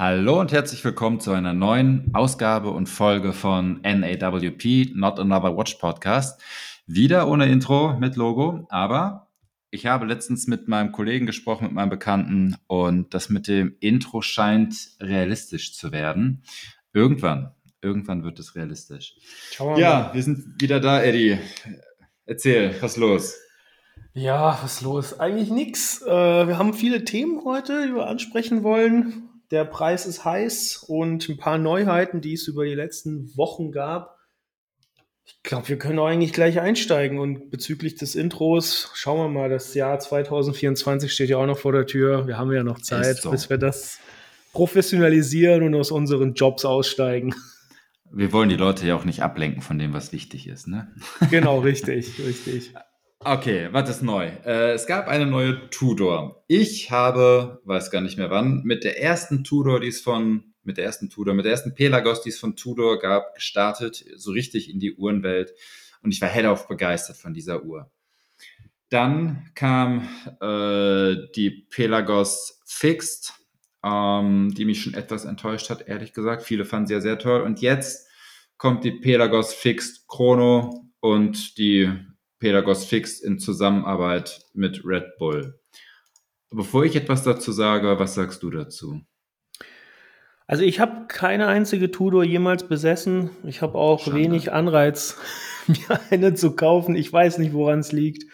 Hallo und herzlich willkommen zu einer neuen Ausgabe und Folge von NAWP, Not Another Watch Podcast. Wieder ohne Intro mit Logo, aber ich habe letztens mit meinem Kollegen gesprochen, mit meinem Bekannten und das mit dem Intro scheint realistisch zu werden. Irgendwann, irgendwann wird es realistisch. Ja, wir sind wieder da, Eddie. Erzähl, was ist los? Ja, was ist los? Eigentlich nichts. Äh, wir haben viele Themen heute, die wir ansprechen wollen. Der Preis ist heiß und ein paar Neuheiten, die es über die letzten Wochen gab. Ich glaube, wir können auch eigentlich gleich einsteigen. Und bezüglich des Intros, schauen wir mal, das Jahr 2024 steht ja auch noch vor der Tür. Wir haben ja noch Zeit, so. bis wir das professionalisieren und aus unseren Jobs aussteigen. Wir wollen die Leute ja auch nicht ablenken von dem, was wichtig ist, ne? Genau, richtig, richtig. Okay, was ist neu? Äh, es gab eine neue Tudor. Ich habe, weiß gar nicht mehr wann, mit der ersten Tudor, die es von, mit der ersten Tudor, mit der ersten Pelagos, die es von Tudor gab, gestartet, so richtig in die Uhrenwelt. Und ich war hellauf begeistert von dieser Uhr. Dann kam äh, die Pelagos Fixed, ähm, die mich schon etwas enttäuscht hat, ehrlich gesagt. Viele fanden sie ja sehr toll. Und jetzt kommt die Pelagos Fixed Chrono und die Pedagos Fix in Zusammenarbeit mit Red Bull. Bevor ich etwas dazu sage, was sagst du dazu? Also ich habe keine einzige Tudor jemals besessen. Ich habe auch Schande. wenig Anreiz, mir eine zu kaufen. Ich weiß nicht, woran es liegt.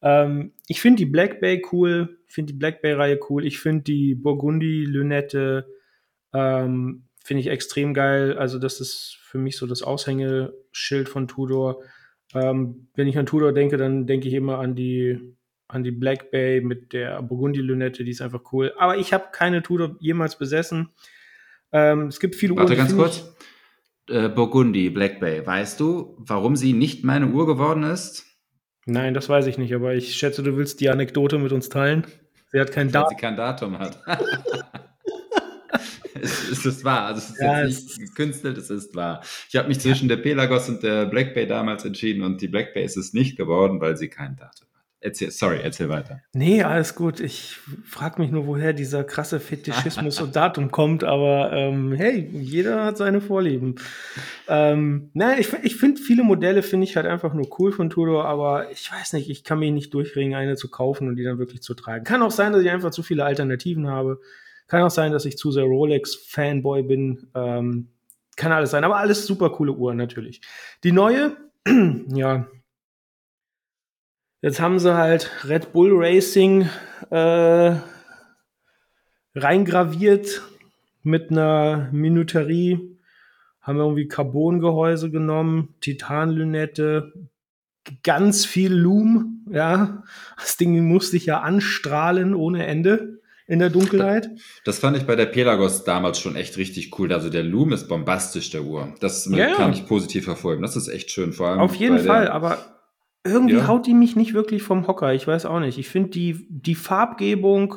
Ähm, ich finde die Black Bay cool, Ich finde die Black Bay-Reihe cool. Ich finde die Burgundy-Lünette ähm, finde ich extrem geil. Also das ist für mich so das Aushängeschild von Tudor. Ähm, wenn ich an Tudor denke, dann denke ich immer an die, an die Black Bay mit der Burgundy-Lünette, die ist einfach cool. Aber ich habe keine Tudor jemals besessen. Ähm, es gibt viele Warte Uhren. Warte ganz kurz. Äh, Burgundy, Black Bay. Weißt du, warum sie nicht meine Uhr geworden ist? Nein, das weiß ich nicht, aber ich schätze, du willst die Anekdote mit uns teilen. Sie hat kein Datum. Weil sie kein Datum hat. es, es ist wahr. Also es ist ja, jetzt nicht gekünstelt, es ist wahr. Ich habe mich zwischen der Pelagos und der Black Bay damals entschieden und die Black Bay ist es nicht geworden, weil sie kein Datum hat. Erzähl, sorry, erzähl weiter. Nee, alles gut. Ich frage mich nur, woher dieser krasse Fetischismus und Datum kommt, aber ähm, hey, jeder hat seine Vorlieben. Ähm, nein, ich, ich finde viele Modelle finde ich halt einfach nur cool von Tudor, aber ich weiß nicht, ich kann mich nicht durchringen, eine zu kaufen und die dann wirklich zu tragen. Kann auch sein, dass ich einfach zu viele Alternativen habe. Kann auch sein, dass ich zu sehr Rolex-Fanboy bin. Ähm, kann alles sein, aber alles super coole Uhren natürlich. Die neue, ja, jetzt haben sie halt Red Bull Racing äh, reingraviert mit einer Minuterie. Haben wir irgendwie Carbon-Gehäuse genommen, Titanlünette, ganz viel Loom, ja. Das Ding musste ich ja anstrahlen ohne Ende in der Dunkelheit. Das fand ich bei der Pelagos damals schon echt richtig cool. Also der Loom ist bombastisch, der Uhr. Das ja, kann ich positiv verfolgen. Das ist echt schön. Vor allem Auf jeden Fall, aber irgendwie ja. haut die mich nicht wirklich vom Hocker. Ich weiß auch nicht. Ich finde die, die Farbgebung,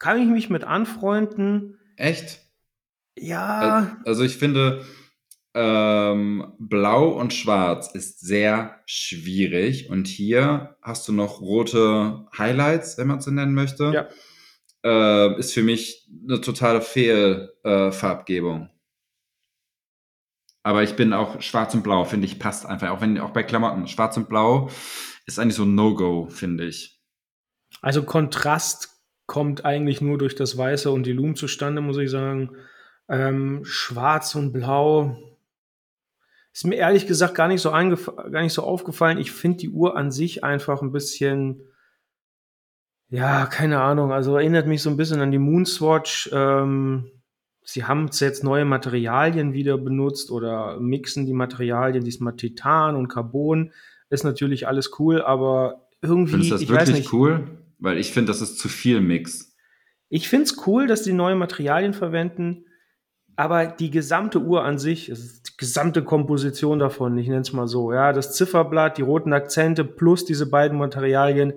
kann ich mich mit anfreunden. Echt? Ja. Also ich finde, ähm, Blau und Schwarz ist sehr schwierig. Und hier hast du noch rote Highlights, wenn man es so nennen möchte. Ja. Äh, ist für mich eine totale Fehlfarbgebung. Äh, Aber ich bin auch Schwarz und Blau, finde ich, passt einfach. Auch wenn auch bei Klamotten. Schwarz und Blau ist eigentlich so ein No-Go, finde ich. Also Kontrast kommt eigentlich nur durch das Weiße und die Lumen zustande, muss ich sagen. Ähm, Schwarz und Blau ist mir ehrlich gesagt gar nicht so, gar nicht so aufgefallen. Ich finde die Uhr an sich einfach ein bisschen, ja, keine Ahnung. Also erinnert mich so ein bisschen an die Moonswatch. Ähm, sie haben jetzt neue Materialien wieder benutzt oder mixen die Materialien, diesmal Titan und Carbon. Ist natürlich alles cool, aber irgendwie. Findest du das ich wirklich nicht, cool? Weil ich finde, das ist zu viel Mix. Ich finde es cool, dass die neue Materialien verwenden. Aber die gesamte Uhr an sich, die gesamte Komposition davon, ich nenne es mal so, ja, das Zifferblatt, die roten Akzente plus diese beiden Materialien,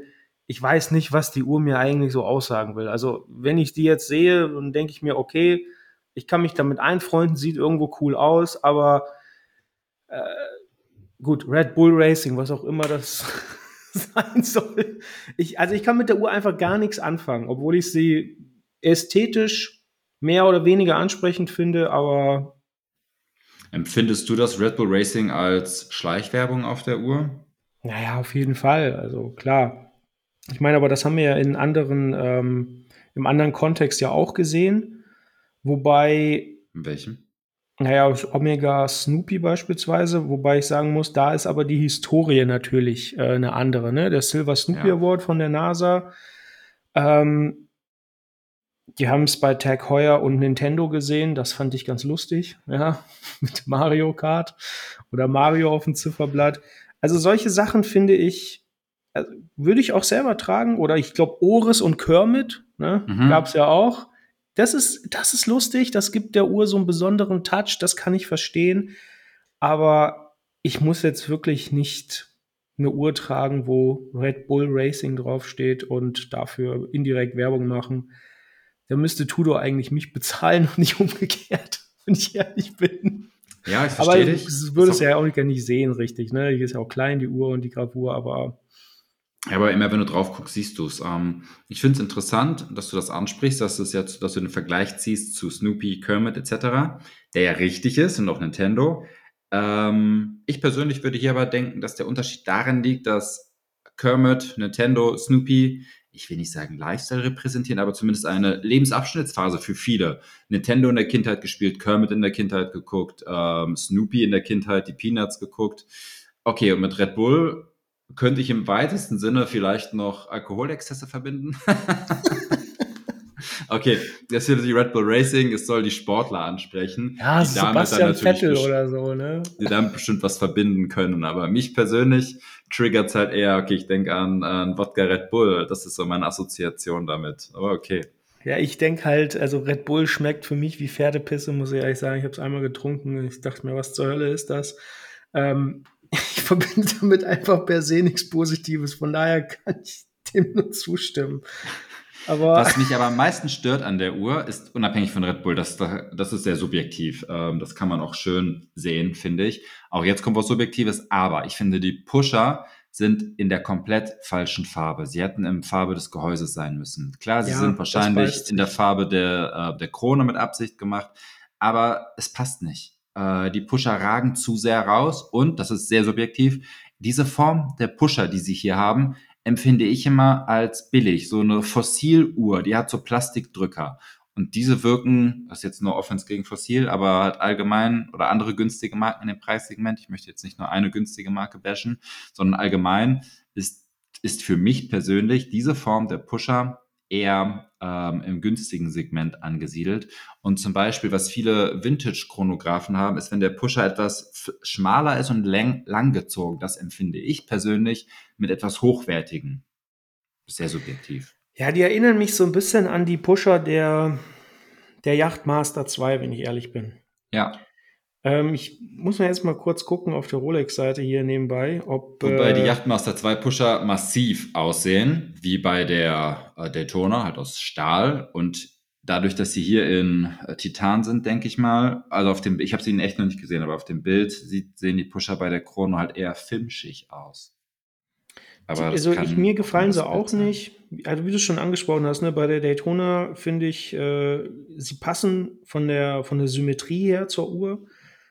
ich weiß nicht, was die Uhr mir eigentlich so aussagen will. Also, wenn ich die jetzt sehe, dann denke ich mir, okay, ich kann mich damit einfreunden, sieht irgendwo cool aus, aber äh, gut, Red Bull Racing, was auch immer das sein soll. Ich, also ich kann mit der Uhr einfach gar nichts anfangen, obwohl ich sie ästhetisch mehr oder weniger ansprechend finde, aber. Empfindest du das Red Bull Racing als Schleichwerbung auf der Uhr? Naja, auf jeden Fall. Also klar. Ich meine, aber das haben wir ja in anderen, ähm, im anderen Kontext ja auch gesehen. Wobei. In welchem? Naja, Omega Snoopy beispielsweise, wobei ich sagen muss, da ist aber die Historie natürlich äh, eine andere. Ne? Der Silver Snoopy ja. Award von der NASA. Ähm, die haben es bei Tag Heuer und Nintendo gesehen, das fand ich ganz lustig, ja, mit Mario Kart oder Mario auf dem Zifferblatt. Also solche Sachen finde ich, also würde ich auch selber tragen oder ich glaube Oris und Kermit, ne, mhm. gab es ja auch. Das ist, das ist lustig, das gibt der Uhr so einen besonderen Touch, das kann ich verstehen. Aber ich muss jetzt wirklich nicht eine Uhr tragen, wo Red Bull Racing draufsteht und dafür indirekt Werbung machen. Da müsste Tudor eigentlich mich bezahlen und nicht umgekehrt, wenn ich ehrlich bin. Ja, ich verstehe aber dich. Das würde es ja auch nicht sehen, richtig. Ne? Die ist ja auch klein, die Uhr und die Gravur, aber ja, aber immer wenn du drauf guckst, siehst du es. Ähm, ich finde es interessant, dass du das ansprichst, dass, das jetzt, dass du den Vergleich ziehst zu Snoopy, Kermit etc., der ja richtig ist und auch Nintendo. Ähm, ich persönlich würde hier aber denken, dass der Unterschied darin liegt, dass Kermit, Nintendo, Snoopy, ich will nicht sagen Lifestyle repräsentieren, aber zumindest eine Lebensabschnittsphase für viele. Nintendo in der Kindheit gespielt, Kermit in der Kindheit geguckt, ähm, Snoopy in der Kindheit, die Peanuts geguckt. Okay, und mit Red Bull könnte ich im weitesten Sinne vielleicht noch Alkoholexzesse verbinden. okay, das hier die Red Bull Racing, es soll die Sportler ansprechen. Ja, die Sebastian Vettel oder so, ne? Die damit bestimmt was verbinden können. Aber mich persönlich triggert es halt eher, okay, ich denke an, an Wodka Red Bull. Das ist so meine Assoziation damit. Aber okay. Ja, ich denke halt, also Red Bull schmeckt für mich wie Pferdepisse, muss ich ehrlich sagen. Ich habe es einmal getrunken. Ich dachte mir, was zur Hölle ist das? Ähm, ich verbinde damit einfach per se nichts Positives. Von daher kann ich dem nur zustimmen. Aber Was mich aber am meisten stört an der Uhr, ist unabhängig von Red Bull, das, das ist sehr subjektiv. Ähm, das kann man auch schön sehen, finde ich. Auch jetzt kommt was Subjektives, aber ich finde, die Pusher sind in der komplett falschen Farbe. Sie hätten im Farbe des Gehäuses sein müssen. Klar, sie ja, sind wahrscheinlich in der Farbe der, äh, der Krone mit Absicht gemacht, aber es passt nicht. Äh, die Pusher ragen zu sehr raus und, das ist sehr subjektiv, diese Form der Pusher, die sie hier haben, empfinde ich immer als billig. So eine Fossiluhr, die hat so Plastikdrücker. Und diese wirken, das ist jetzt nur Offense gegen Fossil, aber halt allgemein oder andere günstige Marken in dem Preissegment, ich möchte jetzt nicht nur eine günstige Marke bashen, sondern allgemein ist, ist für mich persönlich diese Form der Pusher eher ähm, im günstigen Segment angesiedelt. Und zum Beispiel, was viele Vintage-Chronographen haben, ist, wenn der Pusher etwas schmaler ist und lang, langgezogen. Das empfinde ich persönlich mit etwas Hochwertigen. Sehr subjektiv. Ja, die erinnern mich so ein bisschen an die Pusher der, der Yachtmaster 2, wenn ich ehrlich bin. Ja. Ähm, ich muss mal jetzt mal kurz gucken auf der Rolex-Seite hier nebenbei, ob. Wobei äh, die Yachtmaster 2 Pusher massiv aussehen, wie bei der äh, Daytona, halt aus Stahl. Und dadurch, dass sie hier in äh, Titan sind, denke ich mal, also auf dem, ich habe sie in echt noch nicht gesehen, aber auf dem Bild sieht, sehen die Pusher bei der Chrono halt eher filmschig aus. Aber also ich, mir gefallen sie auch sein. nicht. Also wie du schon angesprochen hast, ne, bei der Daytona finde ich, äh, sie passen von der von der Symmetrie her zur Uhr.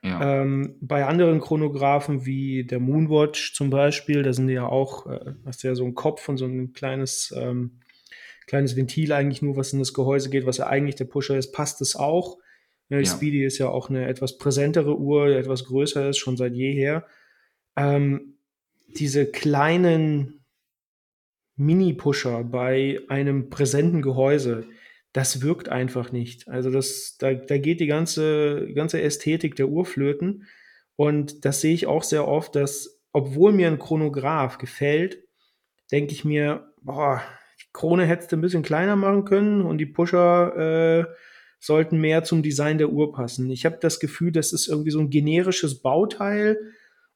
Ja. Ähm, bei anderen Chronographen wie der Moonwatch zum Beispiel, da sind ja auch, äh, hast du ja so einen Kopf und so ein kleines, ähm, kleines Ventil eigentlich nur, was in das Gehäuse geht, was ja eigentlich der Pusher ist, passt es auch. Ja, die ja. Speedy ist ja auch eine etwas präsentere Uhr, die etwas größer ist, schon seit jeher. Ähm, diese kleinen Mini-Pusher bei einem präsenten Gehäuse, das wirkt einfach nicht. Also das, da, da geht die ganze, ganze Ästhetik der Uhrflöten. Und das sehe ich auch sehr oft, dass, obwohl mir ein Chronograph gefällt, denke ich mir, boah, die Krone hättest du ein bisschen kleiner machen können und die Pusher äh, sollten mehr zum Design der Uhr passen. Ich habe das Gefühl, das ist irgendwie so ein generisches Bauteil,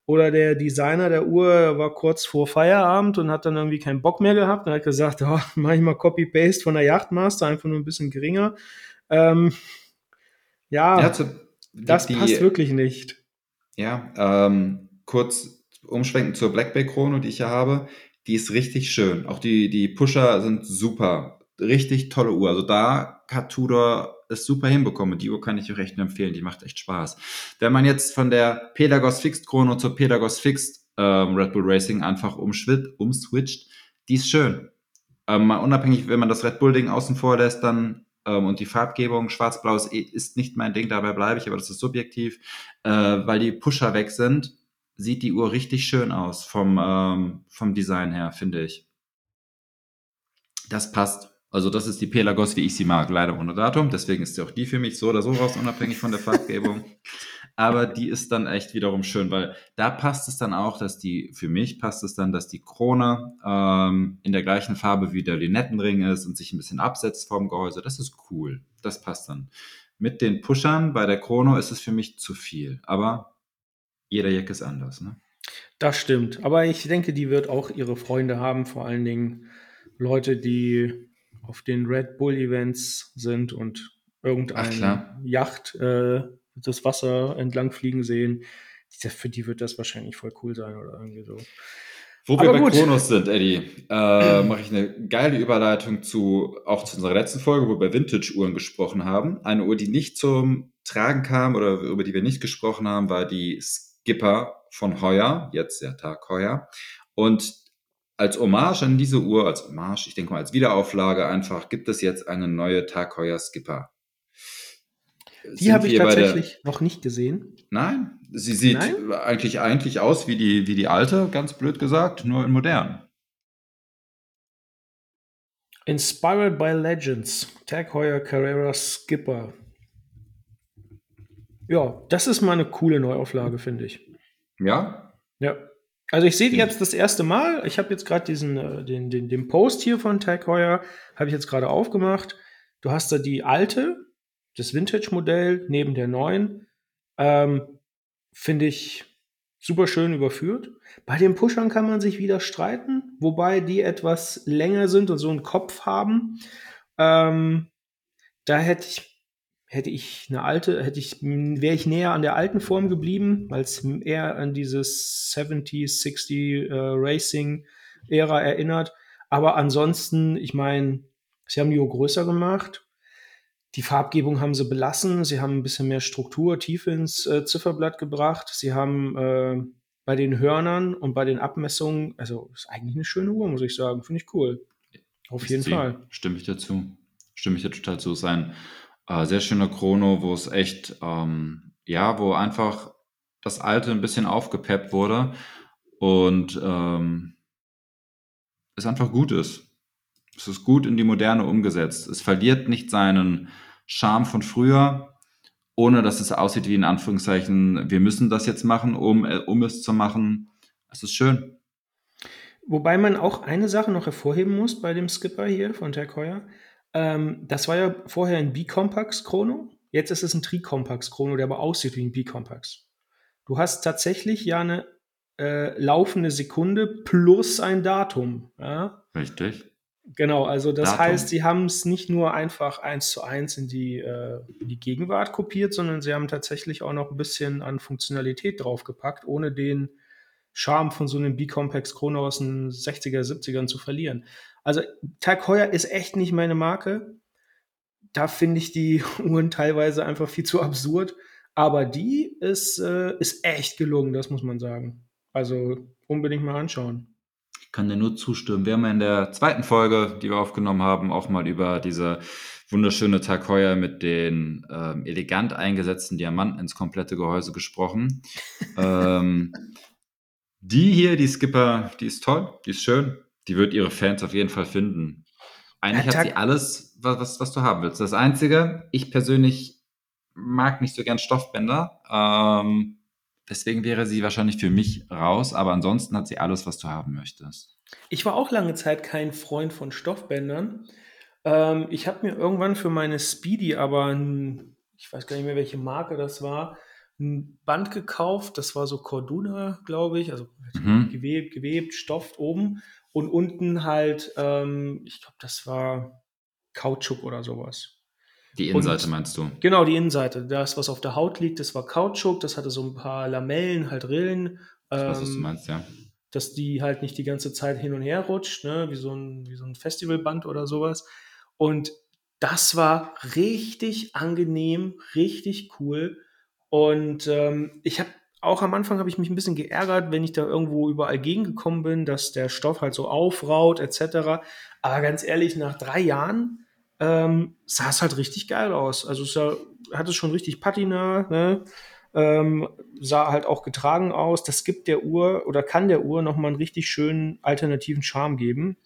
oder der Designer der Uhr war kurz vor Feierabend und hat dann irgendwie keinen Bock mehr gehabt und hat gesagt, oh, mach ich mal Copy-Paste von der Yachtmaster, einfach nur ein bisschen geringer. Ähm, ja, zu, das die, passt wirklich nicht. Ja, ähm, kurz umschwenken zur Black Bay Chrono, die ich ja habe. Die ist richtig schön. Auch die, die Pusher sind super. Richtig tolle Uhr. Also da hat Tudor es super hinbekommen. Die Uhr kann ich euch echt nur empfehlen. Die macht echt Spaß. Wenn man jetzt von der Pelagos Fixed Chrono zur Pelagos Fixed ähm, Red Bull Racing einfach umswitcht, die ist schön. Ähm, mal unabhängig, wenn man das Red Bull Ding außen vor lässt, dann ähm, und die Farbgebung schwarz-blau ist, ist, nicht mein Ding, dabei bleibe ich, aber das ist subjektiv, äh, weil die Pusher weg sind, sieht die Uhr richtig schön aus vom, ähm, vom Design her, finde ich. Das passt. Also das ist die Pelagos, wie ich sie mag, leider ohne Datum. Deswegen ist sie auch die für mich so oder so raus, unabhängig von der Farbgebung. Aber die ist dann echt wiederum schön, weil da passt es dann auch, dass die, für mich passt es dann, dass die Krone ähm, in der gleichen Farbe wie der Linettenring ist und sich ein bisschen absetzt vom Gehäuse. Das ist cool. Das passt dann. Mit den Pushern bei der Chrono ist es für mich zu viel. Aber jeder Jack ist anders, ne? Das stimmt. Aber ich denke, die wird auch ihre Freunde haben, vor allen Dingen Leute, die auf den Red Bull Events sind und irgendeine Yacht äh, das Wasser entlang fliegen sehen. Für die wird das wahrscheinlich voll cool sein oder irgendwie so. Wo Aber wir bei gut. Kronos sind, Eddie, äh, mache ich eine geile Überleitung zu auch zu unserer letzten Folge, wo wir über Vintage-Uhren gesprochen haben. Eine Uhr, die nicht zum Tragen kam oder über die wir nicht gesprochen haben, war die Skipper von Heuer, jetzt der Tag Heuer. Und als Hommage an diese Uhr, als Hommage, ich denke mal als Wiederauflage einfach, gibt es jetzt eine neue Tag Heuer Skipper. Die habe ich tatsächlich noch nicht gesehen. Nein, sie sieht Nein? eigentlich eigentlich aus wie die, wie die alte, ganz blöd gesagt, nur in modern. Inspired by Legends, Tag Heuer Carrera Skipper. Ja, das ist mal eine coole Neuauflage, finde ich. Ja? Ja. Also ich sehe die jetzt das erste Mal. Ich habe jetzt gerade diesen äh, den, den, den Post hier von Tag Heuer, habe ich jetzt gerade aufgemacht. Du hast da die alte, das Vintage-Modell neben der neuen. Ähm, Finde ich super schön überführt. Bei den Pushern kann man sich wieder streiten, wobei die etwas länger sind und so einen Kopf haben. Ähm, da hätte ich hätte ich eine alte, hätte ich, wäre ich näher an der alten Form geblieben, weil es eher an dieses 70s, 60 äh, Racing-Ära erinnert. Aber ansonsten, ich meine, sie haben die Uhr größer gemacht. Die Farbgebung haben sie belassen. Sie haben ein bisschen mehr Struktur, Tiefe ins äh, Zifferblatt gebracht. Sie haben äh, bei den Hörnern und bei den Abmessungen, also ist eigentlich eine schöne Uhr, muss ich sagen. Finde ich cool. Auf jeden Fall. Stimme ich dazu. Stimme ich da total zu. Sein äh, sehr schöner Chrono, wo es echt, ähm, ja, wo einfach das Alte ein bisschen aufgepeppt wurde und ähm, es einfach gut ist. Es ist gut in die Moderne umgesetzt. Es verliert nicht seinen Charme von früher, ohne dass es aussieht wie in Anführungszeichen, wir müssen das jetzt machen, um, äh, um es zu machen. Es ist schön. Wobei man auch eine Sache noch hervorheben muss bei dem Skipper hier von Tag Heuer. Ähm, das war ja vorher ein B-Compax Chrono. Jetzt ist es ein Tri-Compax Chrono, der aber aussieht wie ein B-Compax. Du hast tatsächlich ja eine äh, laufende Sekunde plus ein Datum. Ja? Richtig. Genau, also das Datum. heißt, sie haben es nicht nur einfach eins zu eins in die, äh, in die Gegenwart kopiert, sondern sie haben tatsächlich auch noch ein bisschen an Funktionalität draufgepackt, ohne den Charme von so einem B-Compax Chrono aus den 60er, 70ern zu verlieren. Also Tag Heuer ist echt nicht meine Marke. Da finde ich die Uhren teilweise einfach viel zu absurd. Aber die ist, äh, ist echt gelungen, das muss man sagen. Also unbedingt mal anschauen. Ich kann dir nur zustimmen. Wir haben ja in der zweiten Folge, die wir aufgenommen haben, auch mal über diese wunderschöne Tag Heuer mit den ähm, elegant eingesetzten Diamanten ins komplette Gehäuse gesprochen. ähm, die hier, die Skipper, die ist toll, die ist schön die wird ihre Fans auf jeden Fall finden. Eigentlich ja, hat sie alles, was, was, du haben willst. Das Einzige, ich persönlich mag nicht so gern Stoffbänder. Ähm, deswegen wäre sie wahrscheinlich für mich raus, aber ansonsten hat sie alles, was du haben möchtest. Ich war auch lange Zeit kein Freund von Stoffbändern. Ähm, ich habe mir irgendwann für meine Speedy aber, ich weiß gar nicht mehr, welche Marke das war, ein Band gekauft. Das war so Corduna, glaube ich, also mhm. gewebt, gewebt, Stoff oben. Und unten halt, ähm, ich glaube, das war Kautschuk oder sowas. Die Innenseite und, meinst du? Genau, die Innenseite. Das, was auf der Haut liegt, das war Kautschuk, das hatte so ein paar Lamellen, halt Rillen. Ähm, was du meinst, ja. Dass die halt nicht die ganze Zeit hin und her rutscht, ne? wie, so ein, wie so ein Festivalband oder sowas. Und das war richtig angenehm, richtig cool. Und ähm, ich habe auch am Anfang habe ich mich ein bisschen geärgert, wenn ich da irgendwo überall gegengekommen bin, dass der Stoff halt so aufraut etc. Aber ganz ehrlich, nach drei Jahren ähm, sah es halt richtig geil aus. Also es sah, hatte schon richtig Patina, ne? ähm, sah halt auch getragen aus. Das gibt der Uhr oder kann der Uhr nochmal einen richtig schönen alternativen Charme geben.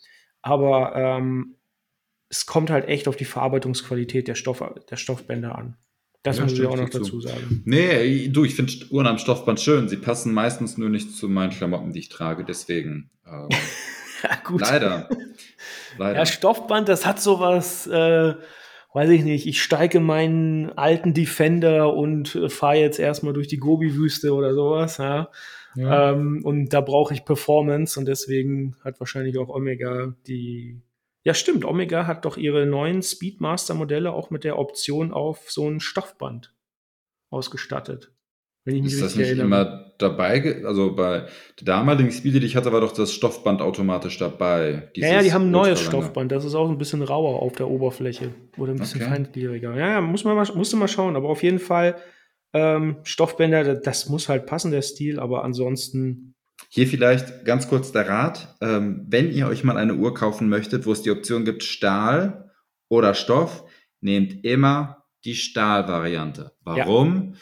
Aber ähm, es kommt halt echt auf die Verarbeitungsqualität der, Stoff, der Stoffbänder an. Das ja, muss ich auch noch dazu sagen. Nee, du, ich finde Uhren am Stoffband schön. Sie passen meistens nur nicht zu meinen Klamotten, die ich trage. Deswegen. Ähm, ja, gut. Leider. leider. Ja, Stoffband, das hat sowas. Äh, weiß ich nicht, ich steige meinen alten Defender und äh, fahre jetzt erstmal durch die Gobi-Wüste oder sowas, ja. ja. Ähm, und da brauche ich Performance und deswegen hat wahrscheinlich auch Omega die. Ja, stimmt, Omega hat doch ihre neuen Speedmaster-Modelle auch mit der Option auf so ein Stoffband ausgestattet. Wenn ich mich ist das nicht erinnere. immer dabei? Also bei der damaligen Speedy, die ich hatte, war doch das Stoffband automatisch dabei. Ja, ja, die haben ein neues Stoffband. Das ist auch ein bisschen rauer auf der Oberfläche. Oder ein bisschen okay. feingliedriger. Ja, ja, muss man mal, musste mal schauen. Aber auf jeden Fall ähm, Stoffbänder, das muss halt passen, der Stil. Aber ansonsten. Hier vielleicht ganz kurz der Rat. Ähm, wenn ihr euch mal eine Uhr kaufen möchtet, wo es die Option gibt Stahl oder Stoff, nehmt immer die Stahlvariante. Warum? Ja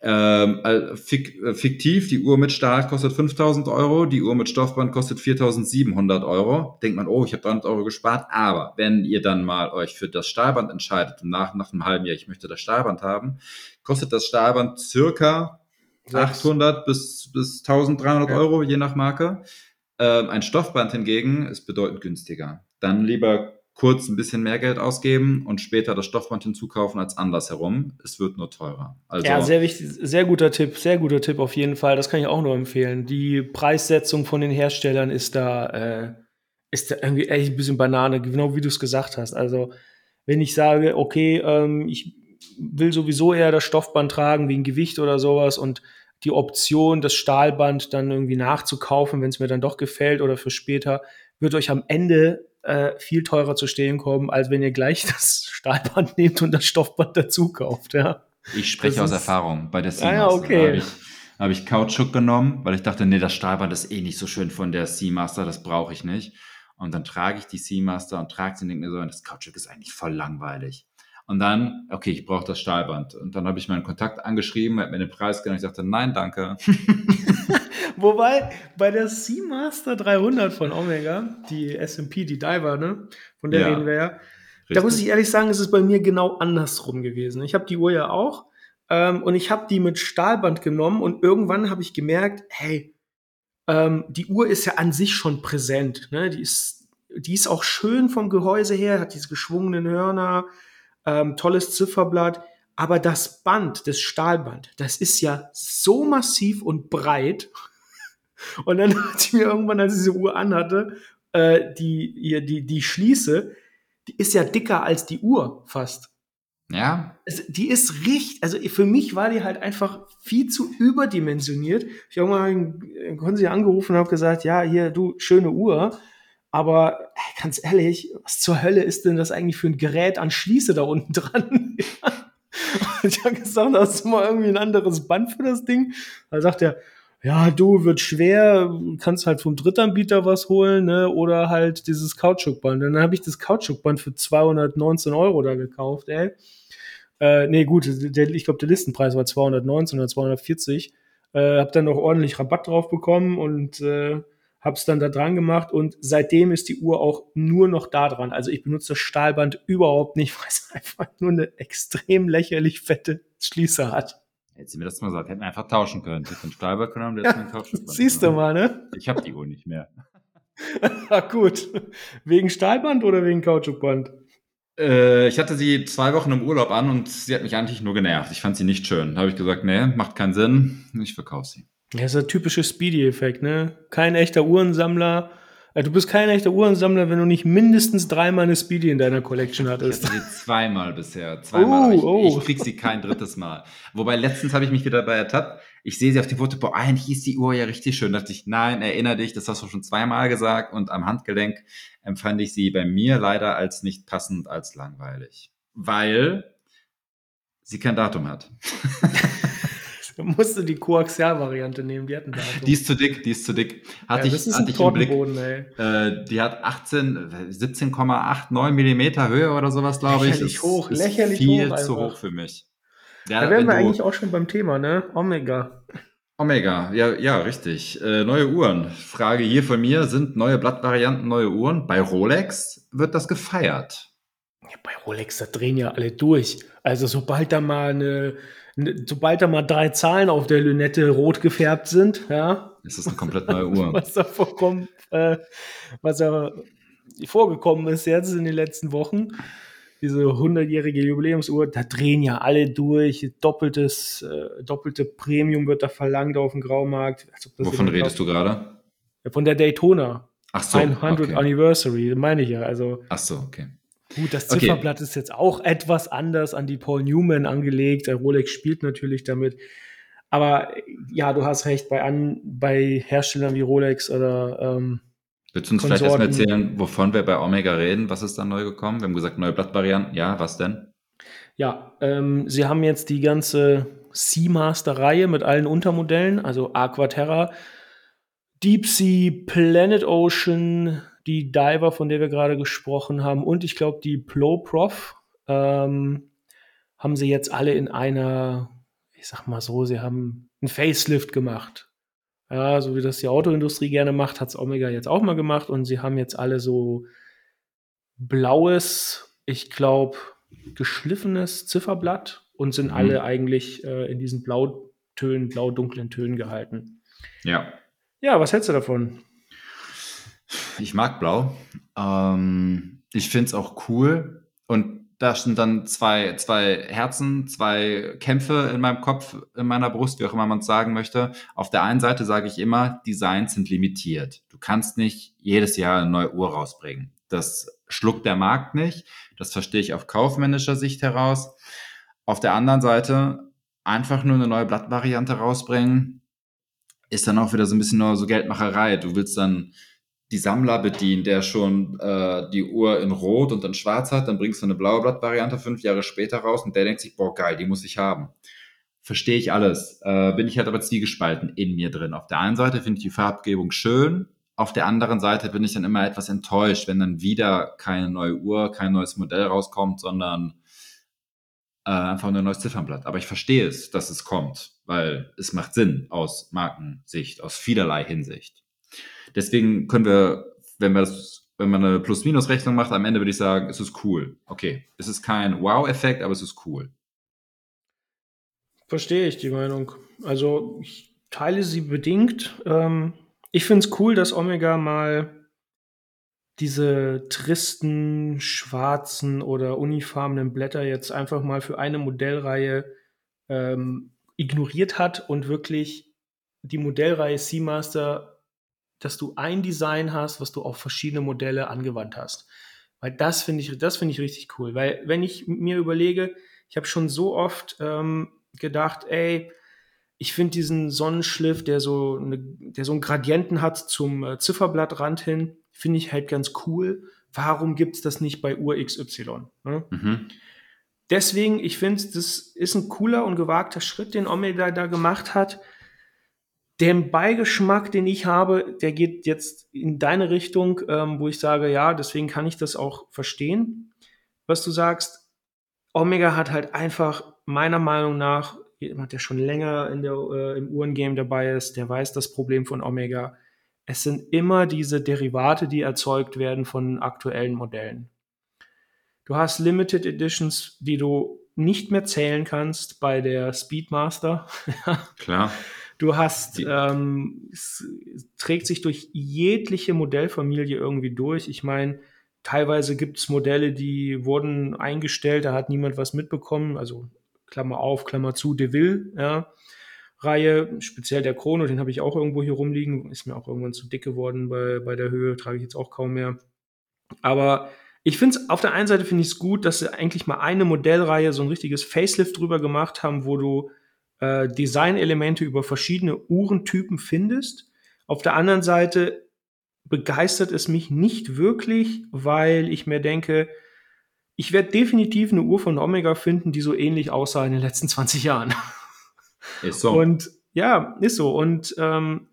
ähm, äh, fiktiv, die Uhr mit Stahl kostet 5000 Euro, die Uhr mit Stoffband kostet 4700 Euro. Denkt man, oh, ich habe 300 Euro gespart. Aber wenn ihr dann mal euch für das Stahlband entscheidet und nach, nach einem halben Jahr, ich möchte das Stahlband haben, kostet das Stahlband circa 800 bis, bis 1300 ja. Euro, je nach Marke. Ähm, ein Stoffband hingegen ist bedeutend günstiger. Dann lieber kurz ein bisschen mehr Geld ausgeben und später das Stoffband hinzukaufen als andersherum. Es wird nur teurer. Also ja, sehr wichtig, sehr guter Tipp, sehr guter Tipp auf jeden Fall. Das kann ich auch nur empfehlen. Die Preissetzung von den Herstellern ist da, äh, ist da irgendwie echt ein bisschen Banane, genau wie du es gesagt hast. Also wenn ich sage, okay, ähm, ich will sowieso eher das Stoffband tragen wegen Gewicht oder sowas und die Option, das Stahlband dann irgendwie nachzukaufen, wenn es mir dann doch gefällt oder für später, wird euch am Ende äh, viel teurer zu stehen kommen, als wenn ihr gleich das Stahlband nehmt und das Stoffband dazu kauft. Ja. Ich spreche das aus ist, Erfahrung. Bei der Seamaster ah, ja, okay. habe ich, hab ich Kautschuk genommen, weil ich dachte, nee, das Stahlband ist eh nicht so schön von der Seamaster, das brauche ich nicht. Und dann trage ich die Seamaster und trage sie und denke mir so, das Kautschuk ist eigentlich voll langweilig. Und dann, okay, ich brauche das Stahlband. Und dann habe ich meinen Kontakt angeschrieben, hat mir den Preis genannt. Ich sagte, nein, danke. Wobei, bei der Seamaster 300 von Omega, die SMP, die Diver, ne, von der ja, reden wir ja, richtig. da muss ich ehrlich sagen, ist es bei mir genau andersrum gewesen. Ich habe die Uhr ja auch ähm, und ich habe die mit Stahlband genommen und irgendwann habe ich gemerkt, hey, ähm, die Uhr ist ja an sich schon präsent. Ne? Die, ist, die ist auch schön vom Gehäuse her, hat diese geschwungenen Hörner, ähm, tolles Zifferblatt. Aber das Band, das Stahlband, das ist ja so massiv und breit. Und dann hat sie mir irgendwann, als ich diese Uhr anhatte, äh, die, die, die Schließe, die ist ja dicker als die Uhr fast. Ja. Also, die ist richtig, also für mich war die halt einfach viel zu überdimensioniert. Ich habe mal, konnten sie angerufen und habe gesagt, ja, hier, du, schöne Uhr. Aber ganz ehrlich, was zur Hölle ist denn das eigentlich für ein Gerät an Schließe da unten dran? ich habe gesagt, hast du mal irgendwie ein anderes Band für das Ding? Da sagt er, ja, du, wird schwer, kannst halt vom Drittanbieter was holen, ne? Oder halt dieses Kautschukband. Und dann habe ich das Kautschukband für 219 Euro da gekauft, ey. Äh, nee, gut, der, ich glaube, der Listenpreis war 219 oder 240. Äh, hab dann noch ordentlich Rabatt drauf bekommen und äh, habe es dann da dran gemacht und seitdem ist die Uhr auch nur noch da dran. Also ich benutze das Stahlband überhaupt nicht, weil es einfach nur eine extrem lächerlich fette Schließe hat. Hätte sie mir das mal gesagt, hätten wir einfach tauschen können. Ich hätte ein Stahlband genommen, der ja, hat Siehst du mal, ne? Ich habe die Uhr nicht mehr. ah, gut. Wegen Stahlband oder wegen Kautschukband? Äh, ich hatte sie zwei Wochen im Urlaub an und sie hat mich eigentlich nur genervt. Ich fand sie nicht schön. Da habe ich gesagt, nee, macht keinen Sinn. Ich verkaufe sie. Ja, ist der typische Speedy-Effekt, ne? Kein echter Uhrensammler, Ja, du bist kein echter Uhrensammler, wenn du nicht mindestens dreimal eine Speedy in deiner Collection hattest. Ich hatte sie zweimal bisher. Zweimal. Oh, ich, oh. ich krieg sie kein drittes Mal. Wobei letztens habe ich mich wieder dabei ertappt. Ich sehe sie auf dem Foto, boah, eigentlich ist die Uhr ja richtig schön. Da dachte ich, nein, erinnere dich, das hast du schon zweimal gesagt. Und am Handgelenk empfand ich sie bei mir leider als nicht passend, als langweilig. Weil sie kein Datum hat. Da musst du die Koaxial-Variante nehmen, die hatten da. Die ist zu dick, die ist zu dick. Hatte ja, ich, hatte ich im Blick. Äh, die hat 18, 17,89 Millimeter Höhe oder sowas, glaube ich. Lächerlich hoch, ist lächerlich viel hoch. Viel zu hoch für mich. Ja, da wären wir eigentlich auch schon beim Thema, ne? Omega. Omega, ja, ja, richtig. Äh, neue Uhren. Frage hier von mir: Sind neue Blattvarianten neue Uhren? Bei Rolex wird das gefeiert. Ja, bei Rolex, da drehen ja alle durch. Also, sobald da mal eine sobald da mal drei Zahlen auf der Lünette rot gefärbt sind, ja. Ist das eine komplett neue Uhr. was da vorkommt, äh, was da vorgekommen ist jetzt in den letzten Wochen. Diese 100-jährige Jubiläumsuhr, da drehen ja alle durch. Doppeltes, äh, doppelte Premium wird da verlangt auf dem Graumarkt. Wovon redest du gerade? Von der Daytona. Ach so. 100 okay. Anniversary, meine ich ja. Also, Ach so, okay. Gut, das Zifferblatt okay. ist jetzt auch etwas anders an die Paul Newman angelegt. Der Rolex spielt natürlich damit. Aber ja, du hast recht, bei, an, bei Herstellern wie Rolex oder ähm, Willst du uns vielleicht erstmal erzählen, wovon wir bei Omega reden? Was ist da neu gekommen? Wir haben gesagt, neue Blattvarianten. Ja, was denn? Ja, ähm, sie haben jetzt die ganze Seamaster-Reihe mit allen Untermodellen, also Aquaterra, Deep Sea, Planet Ocean, die Diver, von der wir gerade gesprochen haben, und ich glaube die Plo Prof ähm, haben sie jetzt alle in einer, ich sag mal so, sie haben einen Facelift gemacht. Ja, so wie das die Autoindustrie gerne macht, hat es Omega jetzt auch mal gemacht und sie haben jetzt alle so blaues, ich glaube, geschliffenes Zifferblatt und sind mhm. alle eigentlich äh, in diesen Blautönen, blau-dunklen Tönen gehalten. Ja. Ja, was hältst du davon? Ich mag Blau. Ähm, ich finde es auch cool. Und da sind dann zwei, zwei Herzen, zwei Kämpfe in meinem Kopf, in meiner Brust, wie auch immer man es sagen möchte. Auf der einen Seite sage ich immer, Designs sind limitiert. Du kannst nicht jedes Jahr eine neue Uhr rausbringen. Das schluckt der Markt nicht. Das verstehe ich auf kaufmännischer Sicht heraus. Auf der anderen Seite einfach nur eine neue Blattvariante rausbringen, ist dann auch wieder so ein bisschen nur so Geldmacherei. Du willst dann die Sammler bedient, der schon äh, die Uhr in Rot und in Schwarz hat, dann bringst du eine blaue Blatt-Variante fünf Jahre später raus und der denkt sich, boah, geil, die muss ich haben. Verstehe ich alles. Äh, bin ich halt aber zwiegespalten in mir drin. Auf der einen Seite finde ich die Farbgebung schön, auf der anderen Seite bin ich dann immer etwas enttäuscht, wenn dann wieder keine neue Uhr, kein neues Modell rauskommt, sondern äh, einfach nur ein neues Ziffernblatt. Aber ich verstehe es, dass es kommt, weil es macht Sinn aus Markensicht, aus vielerlei Hinsicht. Deswegen können wir, wenn wir das, wenn man eine Plus-Minus-Rechnung macht, am Ende würde ich sagen, es ist cool. Okay, es ist kein Wow-Effekt, aber es ist cool. Verstehe ich die Meinung. Also ich teile sie bedingt. Ähm, ich finde es cool, dass Omega mal diese tristen, schwarzen oder unifarbenen Blätter jetzt einfach mal für eine Modellreihe ähm, ignoriert hat und wirklich die Modellreihe Seamaster dass du ein Design hast, was du auf verschiedene Modelle angewandt hast. Weil das finde ich, das finde ich richtig cool. Weil wenn ich mir überlege, ich habe schon so oft ähm, gedacht, ey, ich finde diesen Sonnenschliff, der so, eine, der so einen Gradienten hat zum äh, Zifferblattrand hin, finde ich halt ganz cool. Warum gibt es das nicht bei Uhr XY? Ne? Mhm. Deswegen, ich finde, das ist ein cooler und gewagter Schritt, den Omega da gemacht hat den Beigeschmack, den ich habe, der geht jetzt in deine Richtung, ähm, wo ich sage, ja, deswegen kann ich das auch verstehen, was du sagst. Omega hat halt einfach meiner Meinung nach, jemand, der schon länger in der, äh, im Uhrengame dabei ist, der weiß das Problem von Omega. Es sind immer diese Derivate, die erzeugt werden von aktuellen Modellen. Du hast Limited Editions, die du nicht mehr zählen kannst bei der Speedmaster. Klar. Du hast, ähm, es trägt sich durch jegliche Modellfamilie irgendwie durch. Ich meine, teilweise gibt es Modelle, die wurden eingestellt, da hat niemand was mitbekommen. Also Klammer auf, Klammer zu, Deville, ja. Reihe, speziell der Chrono, den habe ich auch irgendwo hier rumliegen, ist mir auch irgendwann zu dick geworden bei, bei der Höhe, trage ich jetzt auch kaum mehr. Aber ich finde es, auf der einen Seite finde ich es gut, dass sie eigentlich mal eine Modellreihe, so ein richtiges Facelift drüber gemacht haben, wo du äh, Designelemente über verschiedene Uhrentypen findest. Auf der anderen Seite begeistert es mich nicht wirklich, weil ich mir denke, ich werde definitiv eine Uhr von Omega finden, die so ähnlich aussah in den letzten 20 Jahren. Ist so. Und ja, ist so. Und ähm,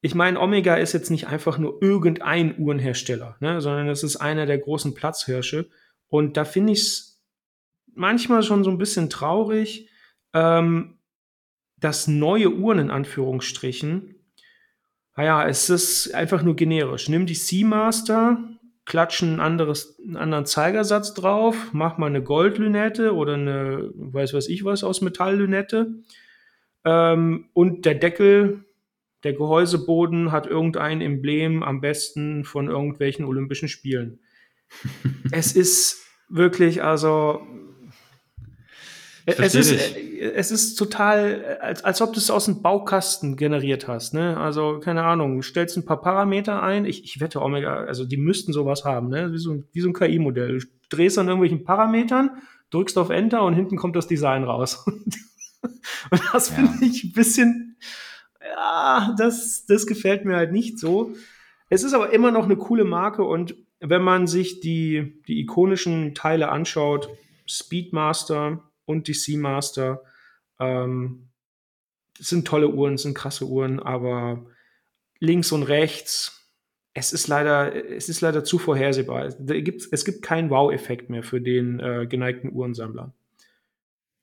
ich meine, Omega ist jetzt nicht einfach nur irgendein Uhrenhersteller, ne, sondern es ist einer der großen Platzhirsche. Und da finde ich es manchmal schon so ein bisschen traurig, ähm, dass neue Uhren in Anführungsstrichen, naja, es ist einfach nur generisch. Nimm die Seamaster, klatschen ein anderes, einen anderen Zeigersatz drauf, mach mal eine Goldlünette oder eine, weiß was ich was, aus Metalllünette. Ähm, und der Deckel, der Gehäuseboden hat irgendein Emblem, am besten von irgendwelchen Olympischen Spielen. es ist wirklich, also es ist, es ist total, als, als ob du es aus dem Baukasten generiert hast. Ne? Also, keine Ahnung, stellst ein paar Parameter ein. Ich, ich wette, Omega, also die müssten sowas haben, ne? wie, so, wie so ein KI-Modell. Du drehst an irgendwelchen Parametern, drückst auf Enter und hinten kommt das Design raus. und das ja. finde ich ein bisschen, ja, das, das gefällt mir halt nicht so. Es ist aber immer noch eine coole Marke und wenn man sich die, die ikonischen Teile anschaut, Speedmaster, und die Seamaster. Ähm, sind tolle Uhren, sind krasse Uhren, aber links und rechts, es ist leider, es ist leider zu vorhersehbar. Gibt, es gibt keinen Wow-Effekt mehr für den äh, geneigten Uhrensammler.